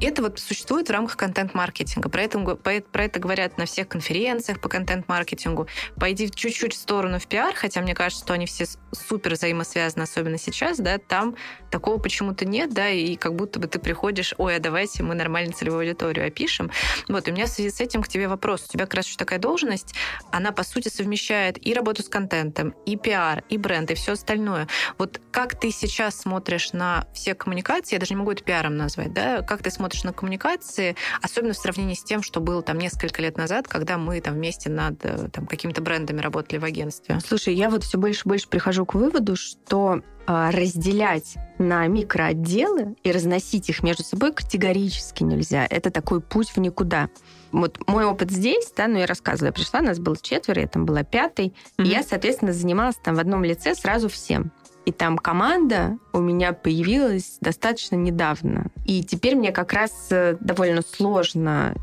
это вот существует в рамках контент-маркетинга. Про это, про это говорят на всех конференциях по контент-маркетингу. Пойди чуть-чуть в сторону в пиар, хотя мне кажется, что они все супер взаимосвязаны, особенно сейчас, да, там такого почему-то нет, да, и как будто бы ты приходишь, ой, а давайте мы нормально целевую аудиторию опишем. Вот, и у меня в связи с этим к тебе вопрос. У тебя как раз еще такая должность, она, по сути, совмещает и работу с контентом, и пиар, и бренд, и все остальное. Вот как ты сейчас смотришь на все коммуникации, я даже не могу это пиаром назвать, да, как ты смотришь на коммуникации, особенно в сравнении с тем, что было там несколько лет назад, когда мы там вместе над э, там, какими-то брендами работали в агентстве? Слушай, я вот все больше и больше прихожу к выводу, что а, разделять на микроотделы и разносить их между собой категорически нельзя. Это такой путь в никуда. Вот мой опыт здесь, да, ну я рассказывала, я пришла, нас было четверо, я там была пятой, mm-hmm. и я, соответственно, занималась там в одном лице сразу всем. И там команда у меня появилась достаточно недавно. И теперь мне как раз э, довольно сложно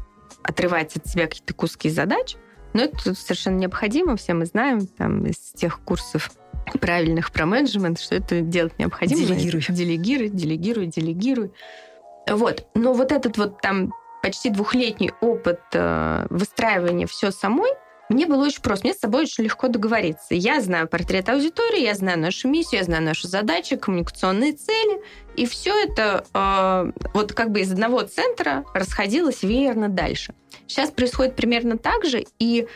отрывать от себя какие-то куски задач, но это совершенно необходимо, все мы знаем там из тех курсов правильных про менеджмент, что это делать необходимо. Делегируй. Делегируй, делегируй, делегируй. Вот. Но вот этот вот там почти двухлетний опыт э, выстраивания все самой, мне было очень просто. Мне с собой очень легко договориться. Я знаю портрет аудитории, я знаю нашу миссию, я знаю наши задачи, коммуникационные цели. И все это э, вот как бы из одного центра расходилось веерно дальше. Сейчас происходит примерно так же, и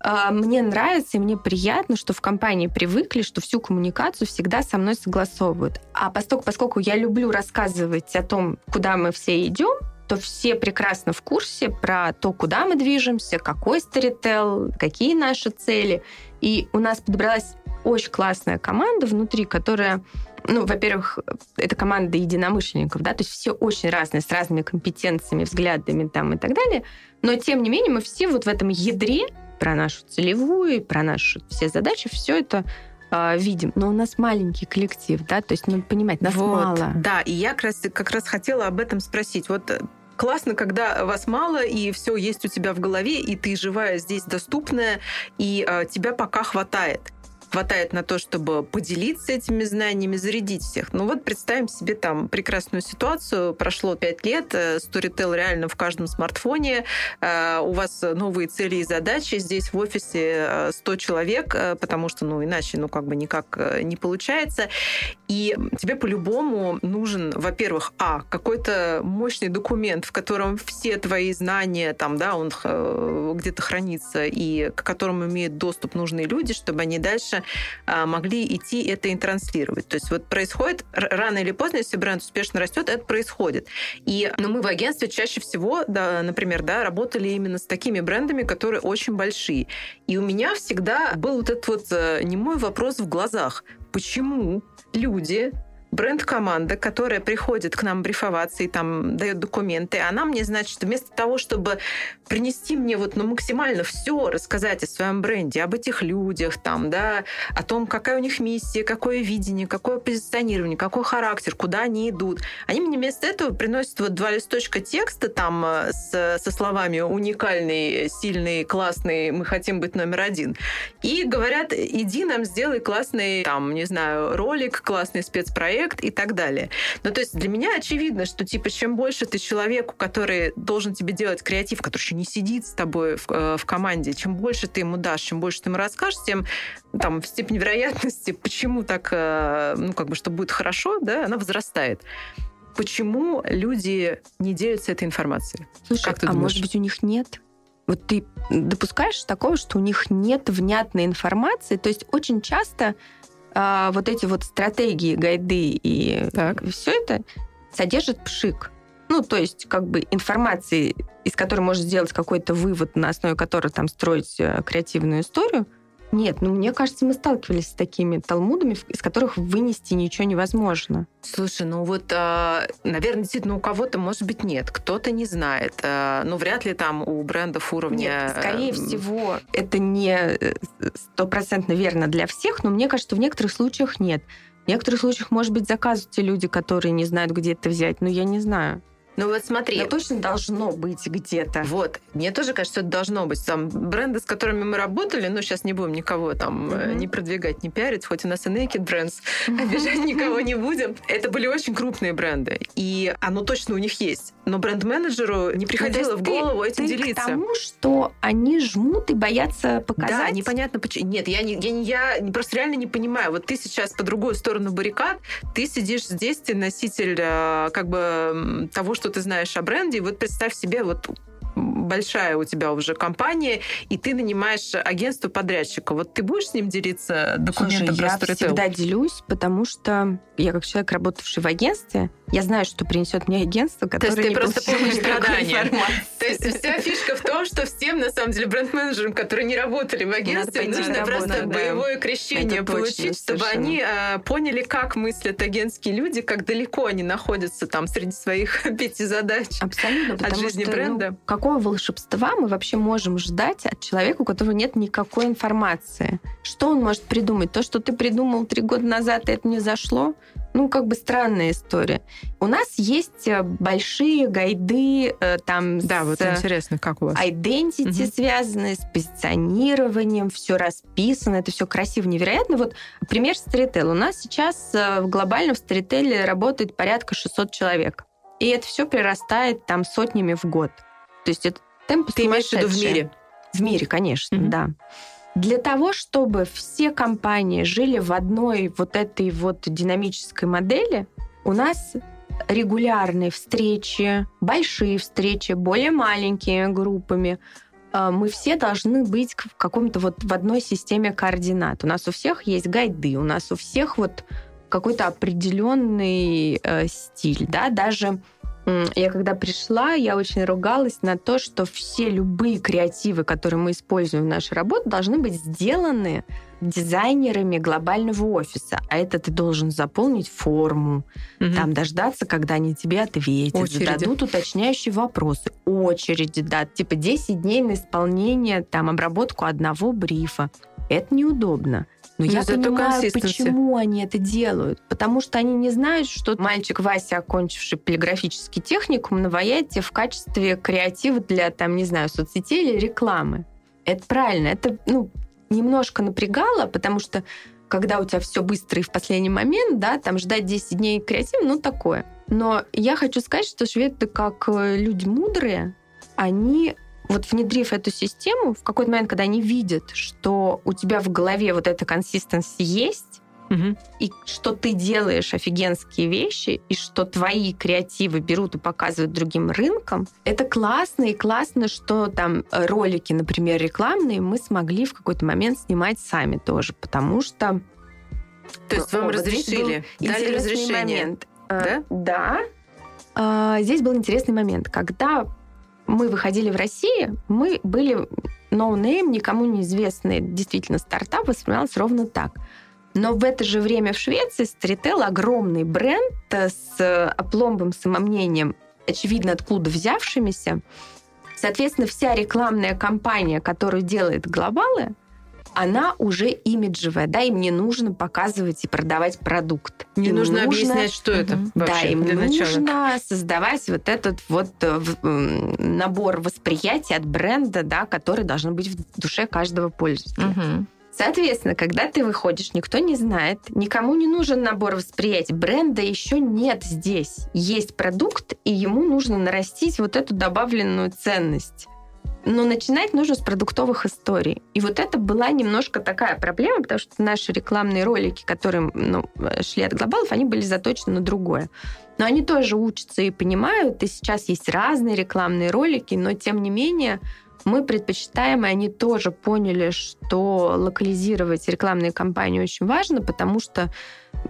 а, мне нравится и мне приятно, что в компании привыкли, что всю коммуникацию всегда со мной согласовывают. А поскольку, поскольку я люблю рассказывать о том, куда мы все идем, то все прекрасно в курсе про то, куда мы движемся, какой старител, какие наши цели. И у нас подобралась очень классная команда внутри, которая ну, во-первых, это команда единомышленников, да, то есть все очень разные, с разными компетенциями, взглядами там и так далее, но тем не менее мы все вот в этом ядре про нашу целевую, про наши все задачи, все это э, видим. Но у нас маленький коллектив, да, то есть, ну, понимать, нас вот, мало. Да, и я как раз, как раз хотела об этом спросить. Вот э, классно, когда вас мало, и все есть у тебя в голове, и ты живая здесь доступная, и э, тебя пока хватает хватает на то, чтобы поделиться этими знаниями, зарядить всех. Ну вот представим себе там прекрасную ситуацию. Прошло пять лет, э, Storytel реально в каждом смартфоне, э, у вас новые цели и задачи, здесь в офисе 100 э, человек, потому что, ну, иначе, ну, как бы никак не получается. И тебе по-любому нужен, во-первых, а, какой-то мощный документ, в котором все твои знания, там, да, он где-то хранится, и к которому имеют доступ нужные люди, чтобы они дальше а, могли идти это и транслировать. То есть вот происходит рано или поздно, если бренд успешно растет, это происходит. И ну, мы в агентстве чаще всего, да, например, да, работали именно с такими брендами, которые очень большие. И у меня всегда был вот этот вот э, не мой вопрос в глазах. Почему люди бренд-команда, которая приходит к нам брифоваться и там дает документы, она мне, значит, вместо того, чтобы принести мне вот ну, максимально все, рассказать о своем бренде, об этих людях, там, да, о том, какая у них миссия, какое видение, какое позиционирование, какой характер, куда они идут. Они мне вместо этого приносят вот два листочка текста там э, с, со словами уникальный, сильный, классный, мы хотим быть номер один. И говорят, иди нам сделай классный, там, не знаю, ролик, классный спецпроект, проект и так далее. Ну, то есть для меня очевидно, что, типа, чем больше ты человеку, который должен тебе делать креатив, который еще не сидит с тобой в, э, в команде, чем больше ты ему дашь, чем больше ты ему расскажешь, тем там степень вероятности, почему так, э, ну, как бы, что будет хорошо, да, она возрастает почему люди не делятся этой информацией? Слушай, как ты а думаешь? может быть у них нет? Вот ты допускаешь такого, что у них нет внятной информации? То есть очень часто а, вот эти вот стратегии, гайды и так. все это содержит пшик. Ну, то есть, как бы информации, из которой можно сделать какой-то вывод, на основе которой там строить э, креативную историю – нет, ну мне кажется, мы сталкивались с такими талмудами, из которых вынести ничего невозможно. Слушай, ну вот, а, наверное, действительно, у кого-то, может быть, нет, кто-то не знает. А, ну, вряд ли там у брендов уровня... Нет, скорее всего, это не э, стопроцентно верно для всех, но мне кажется, в некоторых случаях нет. В некоторых случаях, может быть, заказывают те люди, которые не знают, где это взять, но я не знаю. Ну вот смотри. Это точно должно быть где-то. Вот. Мне тоже кажется, что это должно быть. Там бренды, с которыми мы работали, ну сейчас не будем никого там mm-hmm. не продвигать, не пиарить, хоть у нас и Naked Brands, обижать никого не будем. Это были очень крупные бренды. И оно точно у них есть. Но бренд-менеджеру не приходило в голову этим делиться. К тому, что они жмут и боятся показать. Да, непонятно почему. Нет, я, не, я, я просто реально не понимаю. Вот ты сейчас по другую сторону баррикад, ты сидишь здесь, ты носитель э, как бы того, что ты знаешь о бренде. Вот представь себе вот большая у тебя уже компания, и ты нанимаешь агентство подрядчика. Вот ты будешь с ним делиться документом Слушай, я всегда делюсь, потому что я как человек, работавший в агентстве, я знаю, что принесет мне агентство, которое То есть ты просто помнишь страдания. То есть вся фишка в том, что всем, на самом деле, бренд-менеджерам, которые не работали в агентстве, нужно просто боевое крещение получить, чтобы они а, поняли, как мыслят агентские люди, как далеко они находятся там среди своих пяти задач. Абсолютно, потому жизни ну, бренда. какого волшебства мы вообще можем ждать от человека, у которого нет никакой информации? Что он может придумать? То, что ты придумал три года назад, и это не зашло? Ну, как бы странная история. У нас есть э, большие гайды э, там Да, с вот интересно, как у вас? identity, Мгм. связанные с позиционированием, все расписано, это все красиво, невероятно. Вот пример Storytel. У нас сейчас э, в глобальном Storytel работает порядка 600 человек. И это все прирастает там сотнями в год. То есть это темп Ты имеешь в виду в мире? В мире, конечно, Мгм. да. Для того, чтобы все компании жили в одной вот этой вот динамической модели, у нас регулярные встречи, большие встречи, более маленькими группами. Э, Мы все должны быть в каком-то вот в одной системе координат. У нас у всех есть гайды, у нас у всех вот какой-то определенный э, стиль, да, даже я когда пришла, я очень ругалась на то, что все любые креативы, которые мы используем в нашей работе, должны быть сделаны дизайнерами глобального офиса. А это ты должен заполнить форму, Мгм. там дождаться, когда они тебе ответят, Очереди. зададут уточняющие вопросы, очереди, да, типа 10 дней на исполнение, там, обработку одного брифа. Это неудобно. Но Но я зато понимаю, почему они это делают. Потому что они не знают, что мальчик Вася, окончивший полиграфический техникум, наваяет в качестве креатива для, там, не знаю, соцсетей или рекламы. Это правильно. Это, ну, немножко напрягало, потому что когда у тебя все быстро и в последний момент, да, там ждать 10 дней креатива, ну, такое. Но я хочу сказать, что шведы, как э, люди мудрые, они вот внедрив эту систему, в какой-то момент, когда они видят, что у тебя в голове вот эта консистенция есть, Мгм. и что ты делаешь офигенские вещи, и что твои креативы берут и показывают другим рынкам, это классно, и классно, что там э, ролики, например, рекламные, мы смогли в какой-то момент снимать сами тоже, потому что... То есть вам О, вот разрешили, был дали разрешение. момент. Да? Э, Да. А, Здесь был интересный момент. Когда мы выходили в России, мы были no-name, никому неизвестный действительно стартап, воспринимался ровно так. Но в это же время в Швеции Storytel огромный бренд э, с опломбом самомнением, очевидно, откуда взявшимися. Соответственно, вся рекламная кампания, которую делает глобалы, она уже имиджевая, да, им не нужно показывать и продавать продукт. Не Им нужно объяснять, что это Мгм. вообще да, им для начала. нужно создавать вот этот вот э, набор восприятия от бренда, да, который должен быть в душе каждого пользователя. Мгм. Соответственно, когда ты выходишь, никто не знает, никому не нужен набор восприятий. Бренда еще нет здесь. Есть продукт, и ему нужно нарастить вот эту добавленную ценность. Но начинать нужно с продуктовых историй. И вот это была немножко такая проблема, потому что наши рекламные ролики, которые ну, шли от глобалов, они были заточены на другое. Но они тоже учатся и понимают, и сейчас есть разные рекламные ролики, но тем не менее мы предпочитаем, и они тоже поняли, что локализировать рекламные кампании очень важно, потому что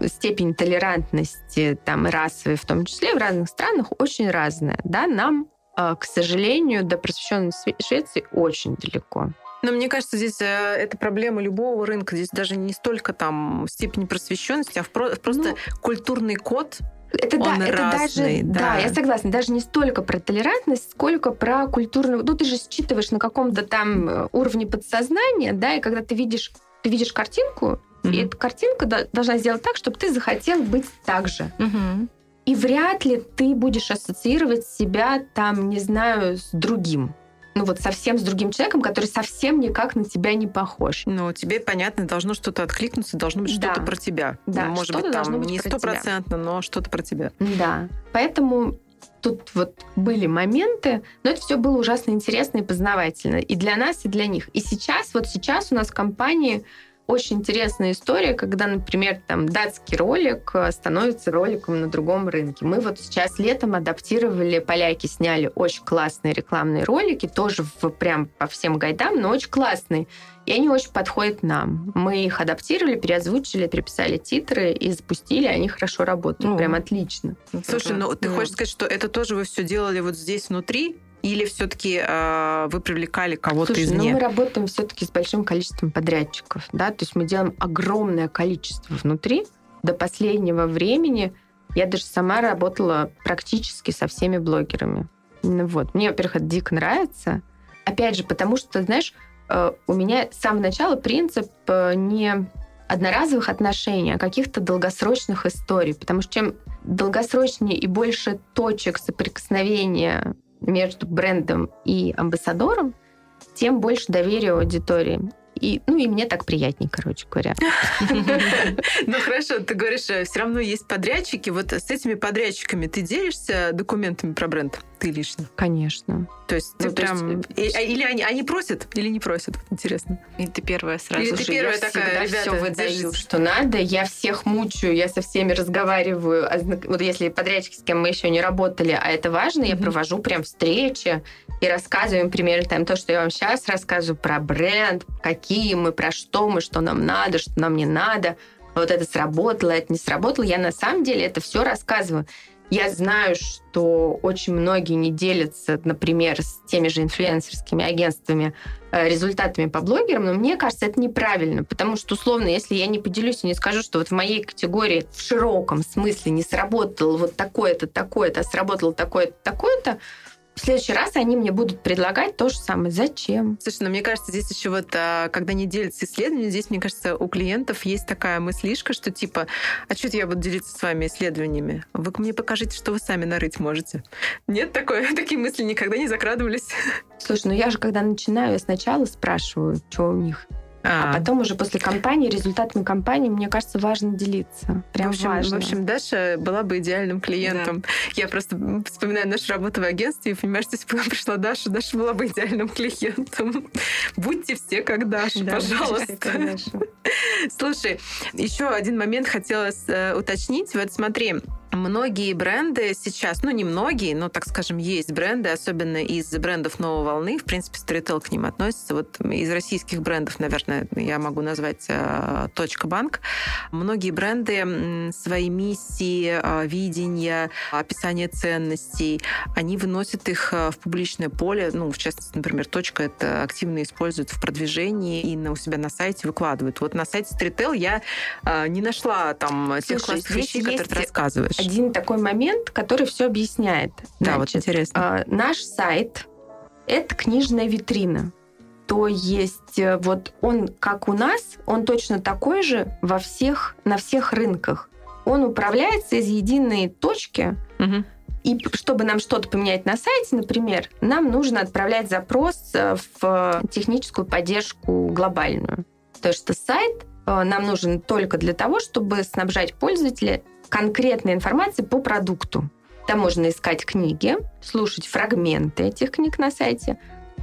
степень толерантности, там, и расовой в том числе, в разных странах очень разная. Да? Нам, к сожалению, до просвещенной Све- Швеции очень далеко. Но мне кажется, здесь э, это проблема любого рынка. Здесь даже не столько там степень просвещенности, а просто Ну, культурный код. Это Он да, это разный, даже, да. да. я согласна, даже не столько про толерантность, сколько про культурную. Ну, ты же считываешь на каком-то там э, уровне подсознания, да, и когда ты видишь, ты видишь картинку, и Мгм. эта картинка до- должна сделать так, чтобы ты захотел быть так же. Мгм. И вряд ли ты будешь ассоциировать себя там, не знаю, с другим. Ну вот совсем с другим человеком, который совсем никак на тебя не похож. Но тебе, понятно, должно что-то откликнуться, должно быть Да. что-то про тебя. Да, Может что-то быть, там быть не стопроцентно, но что-то про тебя. Да. Поэтому тут вот были моменты, но это все было ужасно интересно и познавательно. И для нас, и для них. И сейчас, вот сейчас у нас компании очень интересная история, когда, например, там датский ролик э, становится роликом на другом рынке. Мы вот сейчас летом адаптировали, поляки сняли очень классные рекламные ролики, тоже в, прям по всем гайдам, но очень классные. И они очень подходят нам. Мы их адаптировали, переозвучили, переписали титры и запустили, они хорошо работают, ну, прям отлично. Слушай, ну ты хочешь сказать, что это тоже вы все делали вот здесь внутри, или все-таки э, вы привлекали кого-то Слушай, извне? Ну, мы работаем все-таки с большим количеством подрядчиков, да, то есть мы делаем огромное количество внутри. До последнего времени я даже сама работала практически со всеми блогерами. Ну, вот. Мне, во-первых, это дико нравится. Опять же, потому что, знаешь, э, у меня с самого начала принцип э, не одноразовых отношений, а каких-то долгосрочных историй. Потому что чем долгосрочнее и больше точек соприкосновения между брендом и амбассадором, тем больше доверия аудитории. И, ну, и мне так приятней, короче говоря. Ну, хорошо, ты говоришь, э, все равно есть подрядчики. Вот с этими подрядчиками ты делишься документами про бренд? Ты лично? Конечно. То есть ты ну, прям... А, или они, они просят, или не просят? Интересно. И ты первая сразу Или ты первая такая, все выдаю, что надо. Я всех мучаю, я со всеми разговариваю. А вот если подрядчики, с кем мы еще не работали, а это важно, я провожу прям встречи и рассказываем примерно там то, что я вам сейчас рассказываю про бренд, какие мы, про что мы, что нам надо, что нам не надо. Вот это сработало, это не сработало. Я на самом деле это все рассказываю. Я знаю, что очень многие не делятся, например, с теми же инфлюенсерскими агентствами э, результатами по блогерам, но мне кажется, это неправильно, потому что, условно, если я не поделюсь и не скажу, что вот в моей категории в широком смысле не сработало вот такое-то, такое-то, а сработало такое-то, такое-то, в следующий раз они мне будут предлагать то же самое. Зачем? Слушай, ну мне кажется, здесь еще вот, а, когда не делятся исследованиями, здесь, мне кажется, у клиентов есть такая мыслишка, что типа, а что я буду делиться с вами исследованиями? Вы мне покажите, что вы сами нарыть можете. Нет такой, такие мысли никогда не закрадывались. Слушай, ну я же когда начинаю, я сначала спрашиваю, что у них а, а потом уже после кампании, результатами кампании, мне кажется, важно делиться. Прям в общем, важно. В общем, Даша была бы идеальным клиентом. Да. Я просто вспоминаю нашу работу в агентстве и понимаю, что если бы пришла Даша, Даша была бы идеальным клиентом. Будьте все как Даша, да, пожалуйста. Слушай, еще один момент хотелось э, уточнить. Вот смотри, Многие бренды сейчас, ну не многие, но, так скажем, есть бренды, особенно из брендов новой волны, в принципе, Storytel к ним относится. Вот из российских брендов, наверное, я могу назвать э, Точка Банк. Многие бренды свои миссии, э, видения, описание ценностей, они выносят их э, в публичное поле. Ну, в частности, например, Точка это активно использует в продвижении и на, у себя на сайте выкладывают. Вот на сайте Storytel я не нашла там Слушай, тех классных вещей, которые ты рассказываешь один такой момент, который все объясняет. Да, Значит, вот интересно. Наш сайт — это книжная витрина. То есть э, вот он, как у нас, он точно такой же во всех, на всех рынках. Он управляется из единой точки, угу. И чтобы нам что-то поменять на сайте, например, нам нужно отправлять запрос э, в техническую поддержку глобальную. Потому что сайт э, нам нужен только для того, чтобы снабжать пользователя конкретной информации по продукту. Там можно искать книги, слушать фрагменты этих книг на сайте.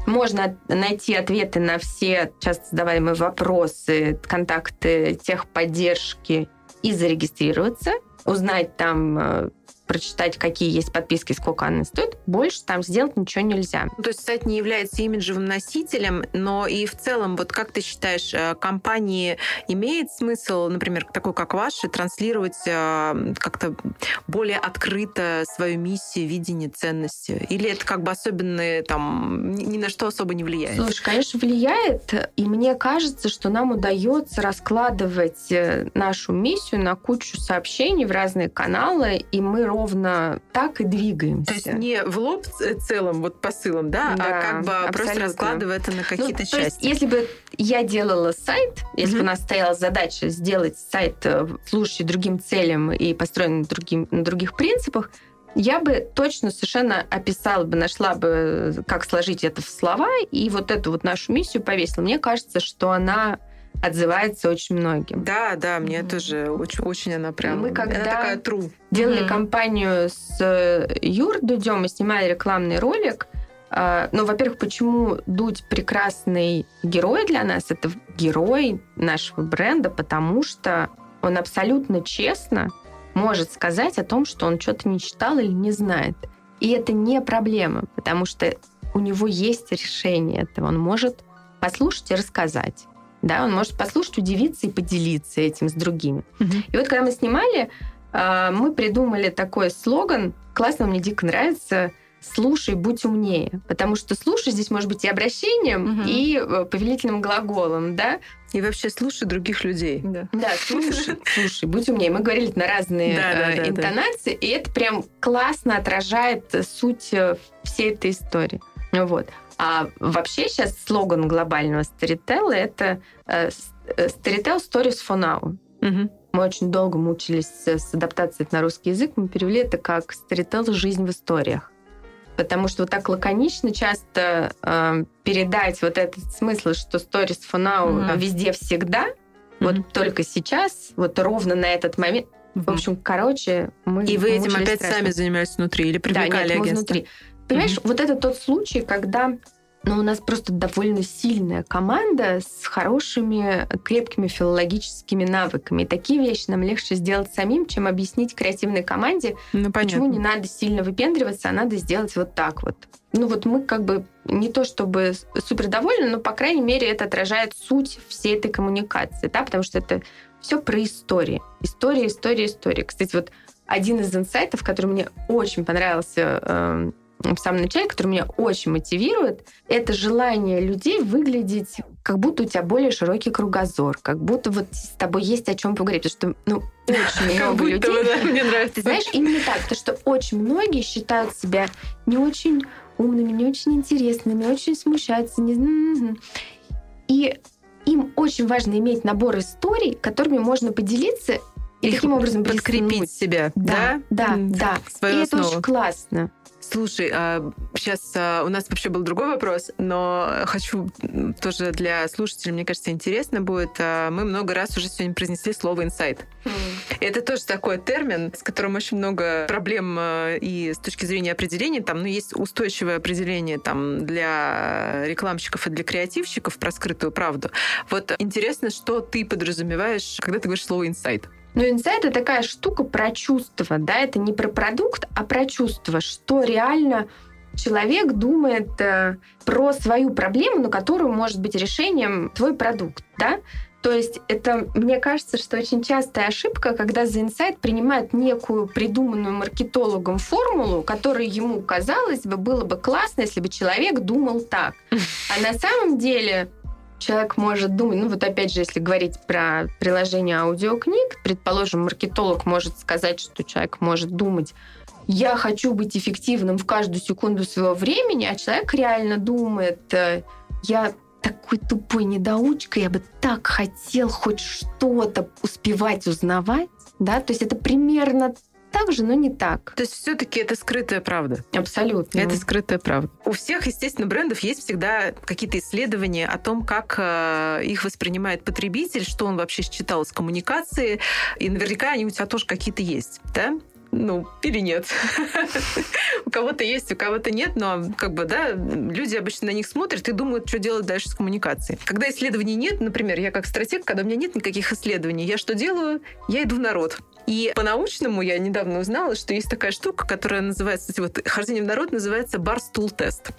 Можно найти ответы на все часто задаваемые вопросы, контакты техподдержки и зарегистрироваться, узнать там э, прочитать, какие есть подписки, сколько они стоят, больше там сделать ничего нельзя. Ну, то есть сайт не является имиджевым носителем, но и в целом, вот как ты считаешь, э, компании имеет смысл, например, такой как ваша, транслировать э, как-то более открыто свою миссию, видение, ценности? Или это как бы особенно там ни на что особо не влияет? Слушай, конечно, влияет, и мне кажется, что нам удается раскладывать э, нашу миссию на кучу сообщений в разные каналы, и мы ровно так и двигаемся. То есть не в лоб целым вот посылом, да, а да а как бы абсолютно. просто раскладывая это на какие-то ну, части. есть, если бы я делала сайт, если бы у нас стояла задача сделать сайт э, служащий другим целям и построен другим, на других принципах, я бы точно совершенно описала бы, нашла бы, как сложить это в слова, и вот эту вот нашу миссию повесила. Мне кажется, что она отзывается очень многим. Да, да, мне mm-hmm. тоже очень, очень она прям... Мы когда она такая true. делали mm-hmm. компанию с э, Юр Дудем, мы снимали рекламный ролик, А, ну, во-первых, почему Дудь прекрасный герой для нас? Это герой нашего бренда, потому что он абсолютно честно может сказать о том, что он что-то не читал или не знает. И это не проблема, потому что у него есть решение этого. Он может послушать и рассказать. Да, он может послушать, удивиться и поделиться этим с другими. Угу. И вот когда мы снимали, а, мы придумали такой слоган. Классно, мне дико нравится слушай, будь умнее. Потому что слушай здесь может быть и обращением, угу. и э, повелительным глаголом, да? И вообще слушай других людей. Да, да слушай, слушай, будь умнее. Мы говорили на разные да, да, да, интонации, и это прям классно отражает суть э, всей этой истории. Вот. А вообще сейчас слоган глобального Storytel это э, Storytel Stories for Now. Угу. Мы очень долго мучились с адаптацией на русский язык. Мы перевели это как Storytel «Жизнь в историях» потому что вот так лаконично часто э, передать вот этот смысл, что stories for now mm-hmm. везде всегда, mm-hmm. вот только сейчас, вот ровно на этот момент. В общем, короче, мы И вы этим опять страшно. сами занимались внутри или привлекали да, нет, агентство? внутри. Понимаешь, mm-hmm. вот это тот случай, когда но у нас просто довольно сильная команда с хорошими, крепкими филологическими навыками. И такие вещи нам легче сделать самим, чем объяснить креативной команде, ну, почему не надо сильно выпендриваться, а надо сделать вот так вот. Ну вот мы как бы не то чтобы супер довольны, но, по крайней мере, это отражает суть всей этой коммуникации, да, потому что это все про истории. История, история, история. Кстати, вот один из инсайтов, который мне очень понравился эм, в самом начале, который меня очень мотивирует, это желание людей выглядеть, как будто у тебя более широкий кругозор, как будто вот с тобой есть о чем поговорить, потому что, ну, очень много людей. Мне нравится. Ты знаешь, именно так, потому что очень многие считают себя не очень умными, не очень интересными, очень смущаются. Не... И им очень важно иметь набор историй, которыми можно поделиться и таким образом подкрепить себя, да? Да, да, да. И это очень классно. Слушай, а сейчас а, у нас вообще был другой вопрос, но хочу тоже для слушателей, мне кажется, интересно будет. А, мы много раз уже сегодня произнесли слово инсайт. Mm. Это тоже такой термин, с которым очень много проблем а, и с точки зрения определения. Там, ну, есть устойчивое определение там для рекламщиков и для креативщиков про скрытую правду. Вот интересно, что ты подразумеваешь, когда ты говоришь слово инсайт? Но инсайт это такая штука про чувство, да, это не про продукт, а про чувство, что реально человек думает э, про свою проблему, на которую может быть решением твой продукт, да. То есть это, мне кажется, что очень частая ошибка, когда за инсайт принимают некую придуманную маркетологом формулу, которая ему казалось бы было бы классно, если бы человек думал так. А на самом деле человек может думать, ну вот опять же, если говорить про приложение аудиокниг, предположим, маркетолог может сказать, что человек может думать, я хочу быть эффективным в каждую секунду своего времени, а человек реально думает, э, я такой тупой недоучка, я бы так хотел хоть что-то успевать узнавать, да, то есть это примерно так же, но не так. То есть все-таки это скрытая правда. Абсолютно. Это скрытая правда. У всех, естественно, брендов есть всегда какие-то исследования о том, как э, их воспринимает потребитель, что он вообще считал с коммуникации, и наверняка они у тебя тоже какие-то есть, да? ну, или нет. у кого-то есть, у кого-то нет, но как бы, да, люди обычно на них смотрят и думают, что делать дальше с коммуникацией. Когда исследований нет, например, я как стратег, когда у меня нет никаких исследований, я что делаю? Я иду в народ. И по-научному я недавно узнала, что есть такая штука, которая называется, вот хождение в народ называется бар-стул-тест.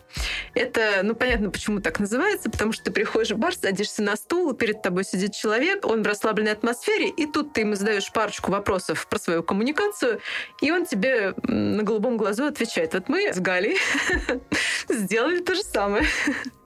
Это, ну, понятно, почему так называется, потому что ты приходишь в бар, садишься на стул, перед тобой сидит человек, он в расслабленной атмосфере, и тут ты ему задаешь парочку вопросов про свою коммуникацию, и он тебе на голубом глазу отвечает. Вот мы с Галей сделали то же самое.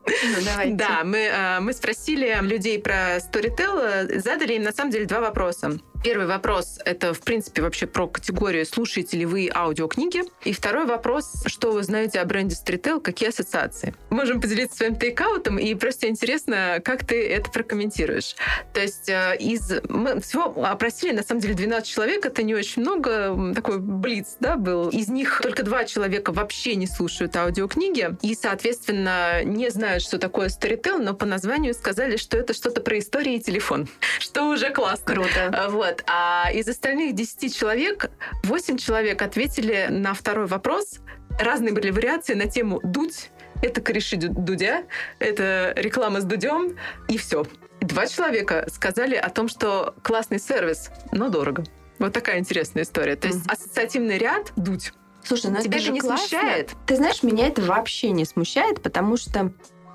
Ну, давайте. Да, мы, э, мы спросили людей про Storytel, задали им на самом деле два вопроса. Первый вопрос — это, в принципе, вообще про категорию «Слушаете ли вы аудиокниги?» И второй вопрос — что вы знаете о бренде Storytel, какие ассоциации? Можем поделиться своим тейкаутом, и просто интересно, как ты это прокомментируешь. То есть э, из... Мы всего опросили, на самом деле, 12 человек, это не очень много, такой блиц, да, был. Из них только два человека вообще не слушают аудиокниги, и, соответственно, не знают, что такое Storytel, но по названию сказали, что это что-то про истории и телефон, что уже классно. Круто. Вот. Вот. А из остальных 10 человек 8 человек ответили на второй вопрос. Разные были вариации на тему «дуть», это кореши Дудя, это реклама с Дудем, и все. Два человека сказали о том, что классный сервис, но дорого. Вот такая интересная история. То есть ассоциативный ряд Дудь. Слушай, ну Тебя это же не классно. смущает? Ты знаешь, меня это вообще не смущает, потому что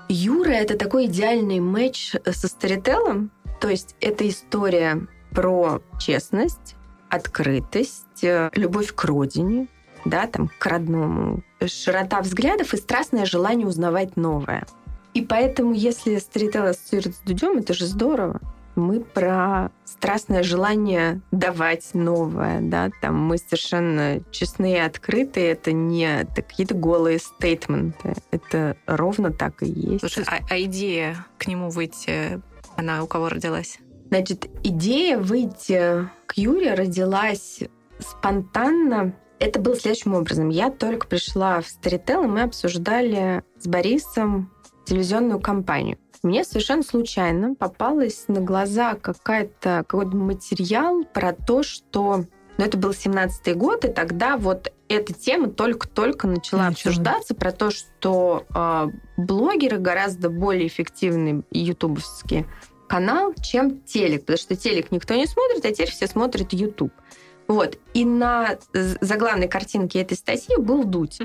Юра — это такой идеальный матч со старителлом. То есть это история про честность, открытость, э, любовь к родине, да, там, к родному, широта взглядов и страстное желание узнавать новое. И поэтому, если старител ассоциируется с Дудем, это же здорово. Мы про страстное желание давать новое, да, там мы совершенно честные и открытые, это не какие-то голые стейтменты, это ровно так и есть. Слушай, а, а идея к нему выйти, она у кого родилась? Значит, идея выйти к Юре родилась спонтанно. Это было следующим образом. Я только пришла в Storytel, и мы обсуждали с Борисом телевизионную кампанию. Мне совершенно случайно попалась на глаза какая-то, какой-то материал про то, что... Ну, это был 17-й год, и тогда вот эта тема только-только начала Ничего. обсуждаться про то, что э, блогеры гораздо более эффективны ютубовские канал, чем телек, потому что телек никто не смотрит, а теперь все смотрят YouTube. Вот. И на заглавной картинке этой статьи был Дудь.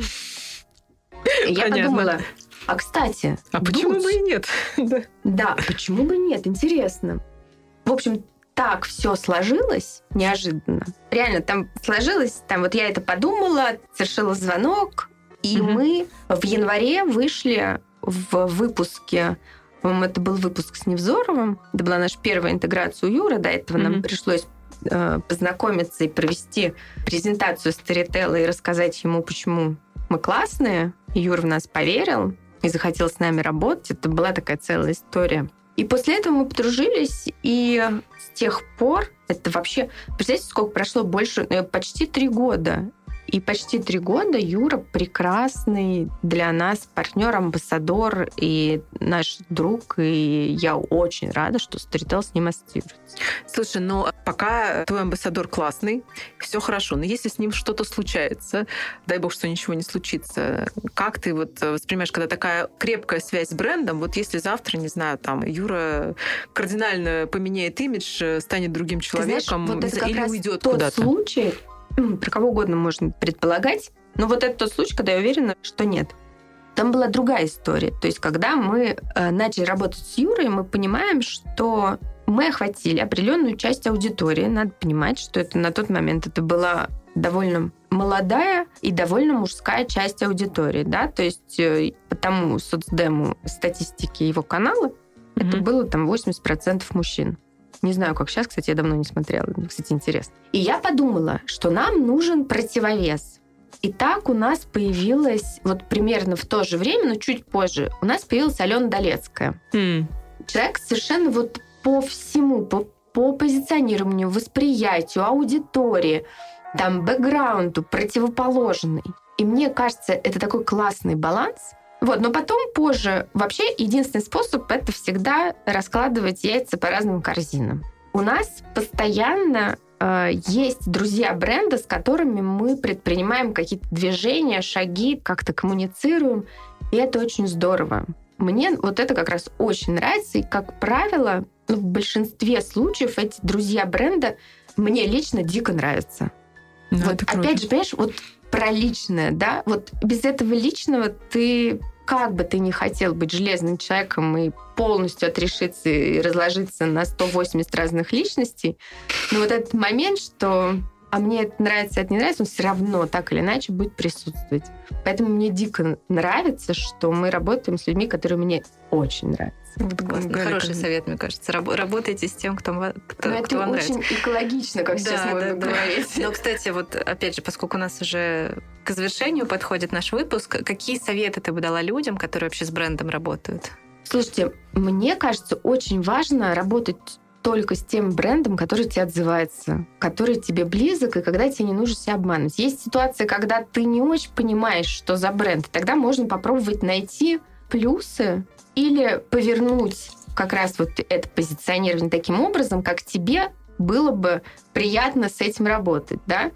Я Понятно. подумала, а кстати, А почему бы и нет? Да. почему бы нет? Интересно. В общем, так все сложилось неожиданно. Реально, там сложилось, там вот я это подумала, совершила звонок, и мы в январе вышли в выпуске, по-моему, это был выпуск с Невзоровым, это была наша первая интеграция у Юры, до этого нам Мгм. пришлось э, познакомиться и провести презентацию Старителла и рассказать ему, почему мы классные. И Юра в нас поверил и захотел с нами работать. Это была такая целая история. И после этого мы подружились, и с тех пор это вообще... Представляете, сколько прошло? Больше... э, Почти три года. И почти три года Юра прекрасный для нас партнер, амбассадор и наш друг. И я очень рада, что Storytel с ним ассоциируется. Слушай, ну пока твой амбассадор классный, все хорошо. Но если с ним что-то случается, дай бог, что ничего не случится, как ты вот э, воспринимаешь, когда такая крепкая связь с брендом, вот если завтра, не знаю, там Юра кардинально поменяет имидж, э, станет другим Ты знаешь, человеком вот это или уйдет куда-то. случай, про кого угодно можно предполагать, но вот это тот случай, когда я уверена, что нет. Там была другая история. То есть, когда мы э, начали работать с Юрой, мы понимаем, что мы охватили определенную часть аудитории. Надо понимать, что это на тот момент это была довольно молодая и довольно мужская часть аудитории, да, то есть э, по тому соцдему статистики его канала это Мгм. было там 80% мужчин. Не знаю, как сейчас, кстати, я давно не смотрела. Мне, Кстати, интересно. И я подумала, что нам нужен противовес. И так у нас появилась, вот примерно в то же время, но чуть позже, у нас появилась Алена Долецкая. М. Человек совершенно вот по всему, по, по позиционированию, восприятию, аудитории, там, бэкграунду противоположный. И мне кажется, это такой классный баланс. Вот, но потом, позже, вообще единственный способ это всегда раскладывать яйца по разным корзинам. У нас постоянно э, есть друзья бренда, с которыми мы предпринимаем какие-то движения, шаги, как-то коммуницируем, и это очень здорово. Мне вот это как раз очень нравится, и, как правило, ну, в большинстве случаев эти друзья бренда мне лично дико нравятся. Ну, вот опять же, понимаешь, вот про личное, да, вот без этого личного ты как бы ты не хотел быть железным человеком и полностью отрешиться и разложиться на 180 разных личностей, но вот этот момент, что а мне это нравится, это не нравится, он все равно так или иначе будет присутствовать. Поэтому мне дико нравится, что мы работаем с людьми, которые мне очень нравятся. Классно. Галя, Хороший как- совет, мне кажется. Раб- Работайте с тем, кто, кто, Но кто это вам очень нравится. экологично, как сейчас Да, можно да, да. говорить. Но, кстати, вот опять же, поскольку у нас уже к завершению подходит наш выпуск, какие советы ты бы дала людям, которые вообще с брендом работают? Слушайте, мне кажется, очень важно работать только с тем брендом, который тебе отзывается, который тебе близок, и когда тебе не нужно себя обманывать. Есть ситуация, когда ты не очень понимаешь, что за бренд. Тогда можно попробовать найти плюсы или повернуть как раз вот это позиционирование таким образом, как тебе было бы приятно с этим работать, да?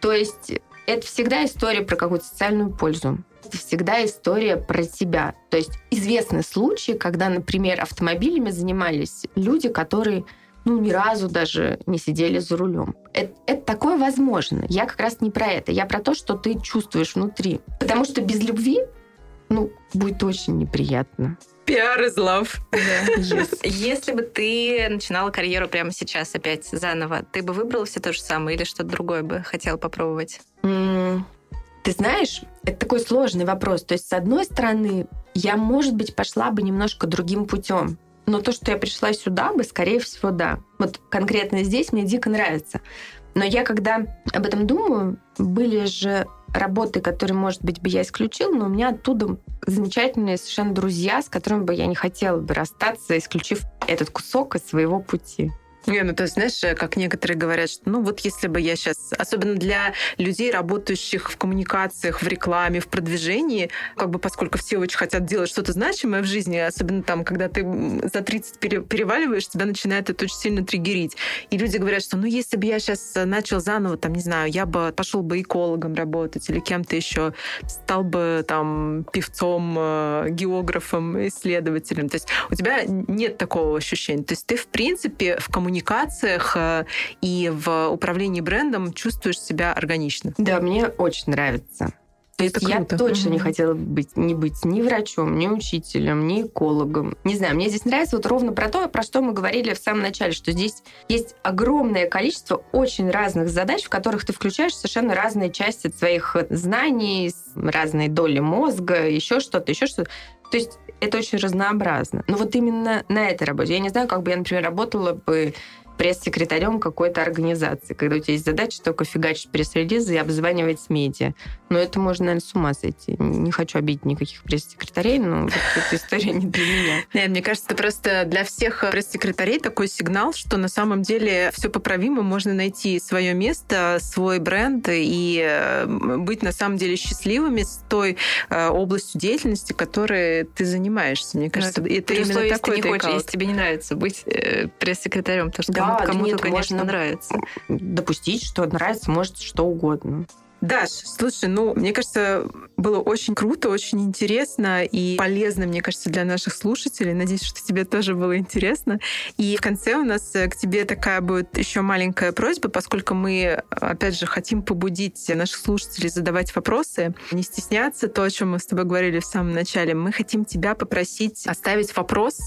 То есть это всегда история про какую-то социальную пользу. Это всегда история про тебя. То есть известны случаи, когда, например, автомобилями занимались люди, которые ну, ни разу даже не сидели за рулем. Это, это такое возможно. Я как раз не про это. Я про то, что ты чувствуешь внутри. Потому что без любви, ну, будет очень неприятно. Пиар is love. Если бы ты начинала карьеру прямо сейчас опять заново, ты бы выбрала все то же самое или что-то другое бы хотела попробовать? Ты знаешь, это такой сложный вопрос. То есть, с одной стороны, я, может быть, пошла бы немножко другим путем. Но то, что я пришла сюда бы, скорее всего, да. Вот конкретно здесь мне дико нравится. Но я, когда об этом думаю, были же работы, которые, может быть, бы я исключила, но у меня оттуда замечательные совершенно друзья, с которыми бы я не хотела бы расстаться, исключив этот кусок из своего пути. Не, ну то есть, знаешь, как некоторые говорят, что ну вот если бы я сейчас, особенно для людей, работающих в коммуникациях, в рекламе, в продвижении, как бы поскольку все очень хотят делать что-то значимое в жизни, особенно там, когда ты за 30 переваливаешь, тебя начинает это очень сильно триггерить. И люди говорят, что ну если бы я сейчас начал заново, там, не знаю, я бы пошел бы экологом работать или кем-то еще, стал бы там певцом, э, географом, исследователем. То есть у тебя нет такого ощущения. То есть ты, в принципе, в коммуникации коммуникациях э, и в управлении брендом чувствуешь себя органично. Да, мне очень нравится. То есть я точно угу. не хотела быть, не быть ни врачом, ни учителем, ни экологом. Не знаю, мне здесь нравится вот ровно про то, про что мы говорили в самом начале, что здесь есть огромное количество очень разных задач, в которых ты включаешь совершенно разные части своих знаний, разные доли мозга, еще что-то, еще что-то. То есть это очень разнообразно. Но вот именно на этой работе. Я не знаю, как бы я, например, работала бы пресс-секретарем какой-то организации, когда у тебя есть задача только фигачить пресс-релизы и обзванивать медиа. Но это можно, наверное, с ума сойти. Не хочу обидеть никаких пресс-секретарей, но вот эта история не для меня. Нет, мне кажется, это просто для всех пресс-секретарей такой сигнал, что на самом деле все поправимо, можно найти свое место, свой бренд и э, быть на самом деле счастливыми с той э, областью деятельности, которой ты занимаешься. Мне кажется, это, это именно такой если, не хочешь, если тебе не нравится быть э, пресс-секретарем, потому что да, кому-то, конечно, можно нравится. Допустить, что нравится, может, что угодно. Даш, слушай, ну, мне кажется, было очень круто, очень интересно и полезно, мне кажется, для наших слушателей. Надеюсь, что тебе тоже было интересно. И в конце у нас э, к тебе такая будет еще маленькая просьба, поскольку мы, опять же, хотим побудить наших слушателей задавать вопросы, не стесняться, то, о чем мы с тобой говорили в самом начале. Мы хотим тебя попросить оставить вопрос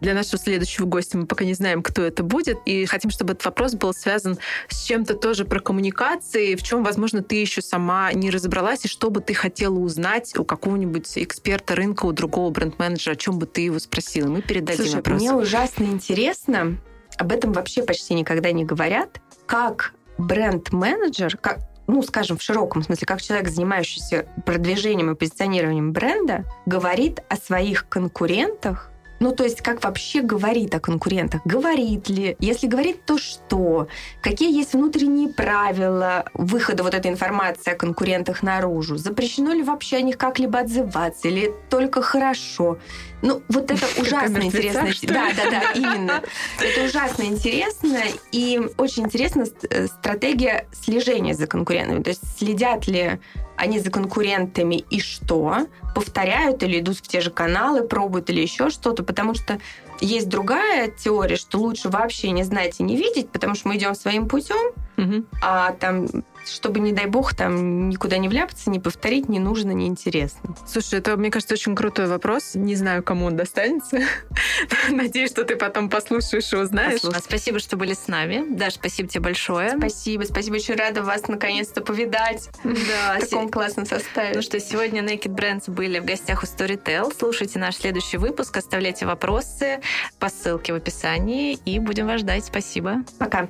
для нашего следующего гостя. Мы пока не знаем, кто это будет, и хотим, чтобы этот вопрос был связан с чем-то тоже про коммуникации, в чем, возможно, ты еще еще сама не разобралась, и что бы ты хотела узнать у какого-нибудь эксперта рынка, у другого бренд-менеджера, о чем бы ты его спросила? Мы передадим Слушай, вопрос. мне ужасно интересно, об этом вообще почти никогда не говорят, как бренд-менеджер, как ну, скажем, в широком смысле, как человек, занимающийся продвижением и позиционированием бренда, говорит о своих конкурентах ну, то есть, как вообще говорит о конкурентах? Говорит ли? Если говорит, то что? Какие есть внутренние правила выхода вот этой информации о конкурентах наружу? Запрещено ли вообще о них как-либо отзываться? Или только хорошо? Ну, вот это ужасно интересно. Да, да, да, именно. Это ужасно интересно. И очень интересна э, стратегия слежения за конкурентами. То есть следят ли они за конкурентами и что? Повторяют или идут в те же каналы, пробуют или еще что-то? Потому что есть другая теория, что лучше вообще не знать и не видеть, потому что мы идем своим путем, угу. а там чтобы, не дай бог, там никуда не вляпаться, не повторить, не нужно, не интересно. Слушай, это, мне кажется, очень крутой вопрос. Не знаю, кому он достанется. Надеюсь, что ты потом послушаешь и узнаешь. Послушай. Спасибо, что были с нами. Даш, спасибо тебе большое. Спасибо, спасибо. Очень рада вас наконец-то повидать. Да, в таком классном составе. Ну что, сегодня Naked Brands были в гостях у Storytel. Слушайте наш следующий выпуск, оставляйте вопросы по ссылке в описании и будем вас ждать. Спасибо. Пока.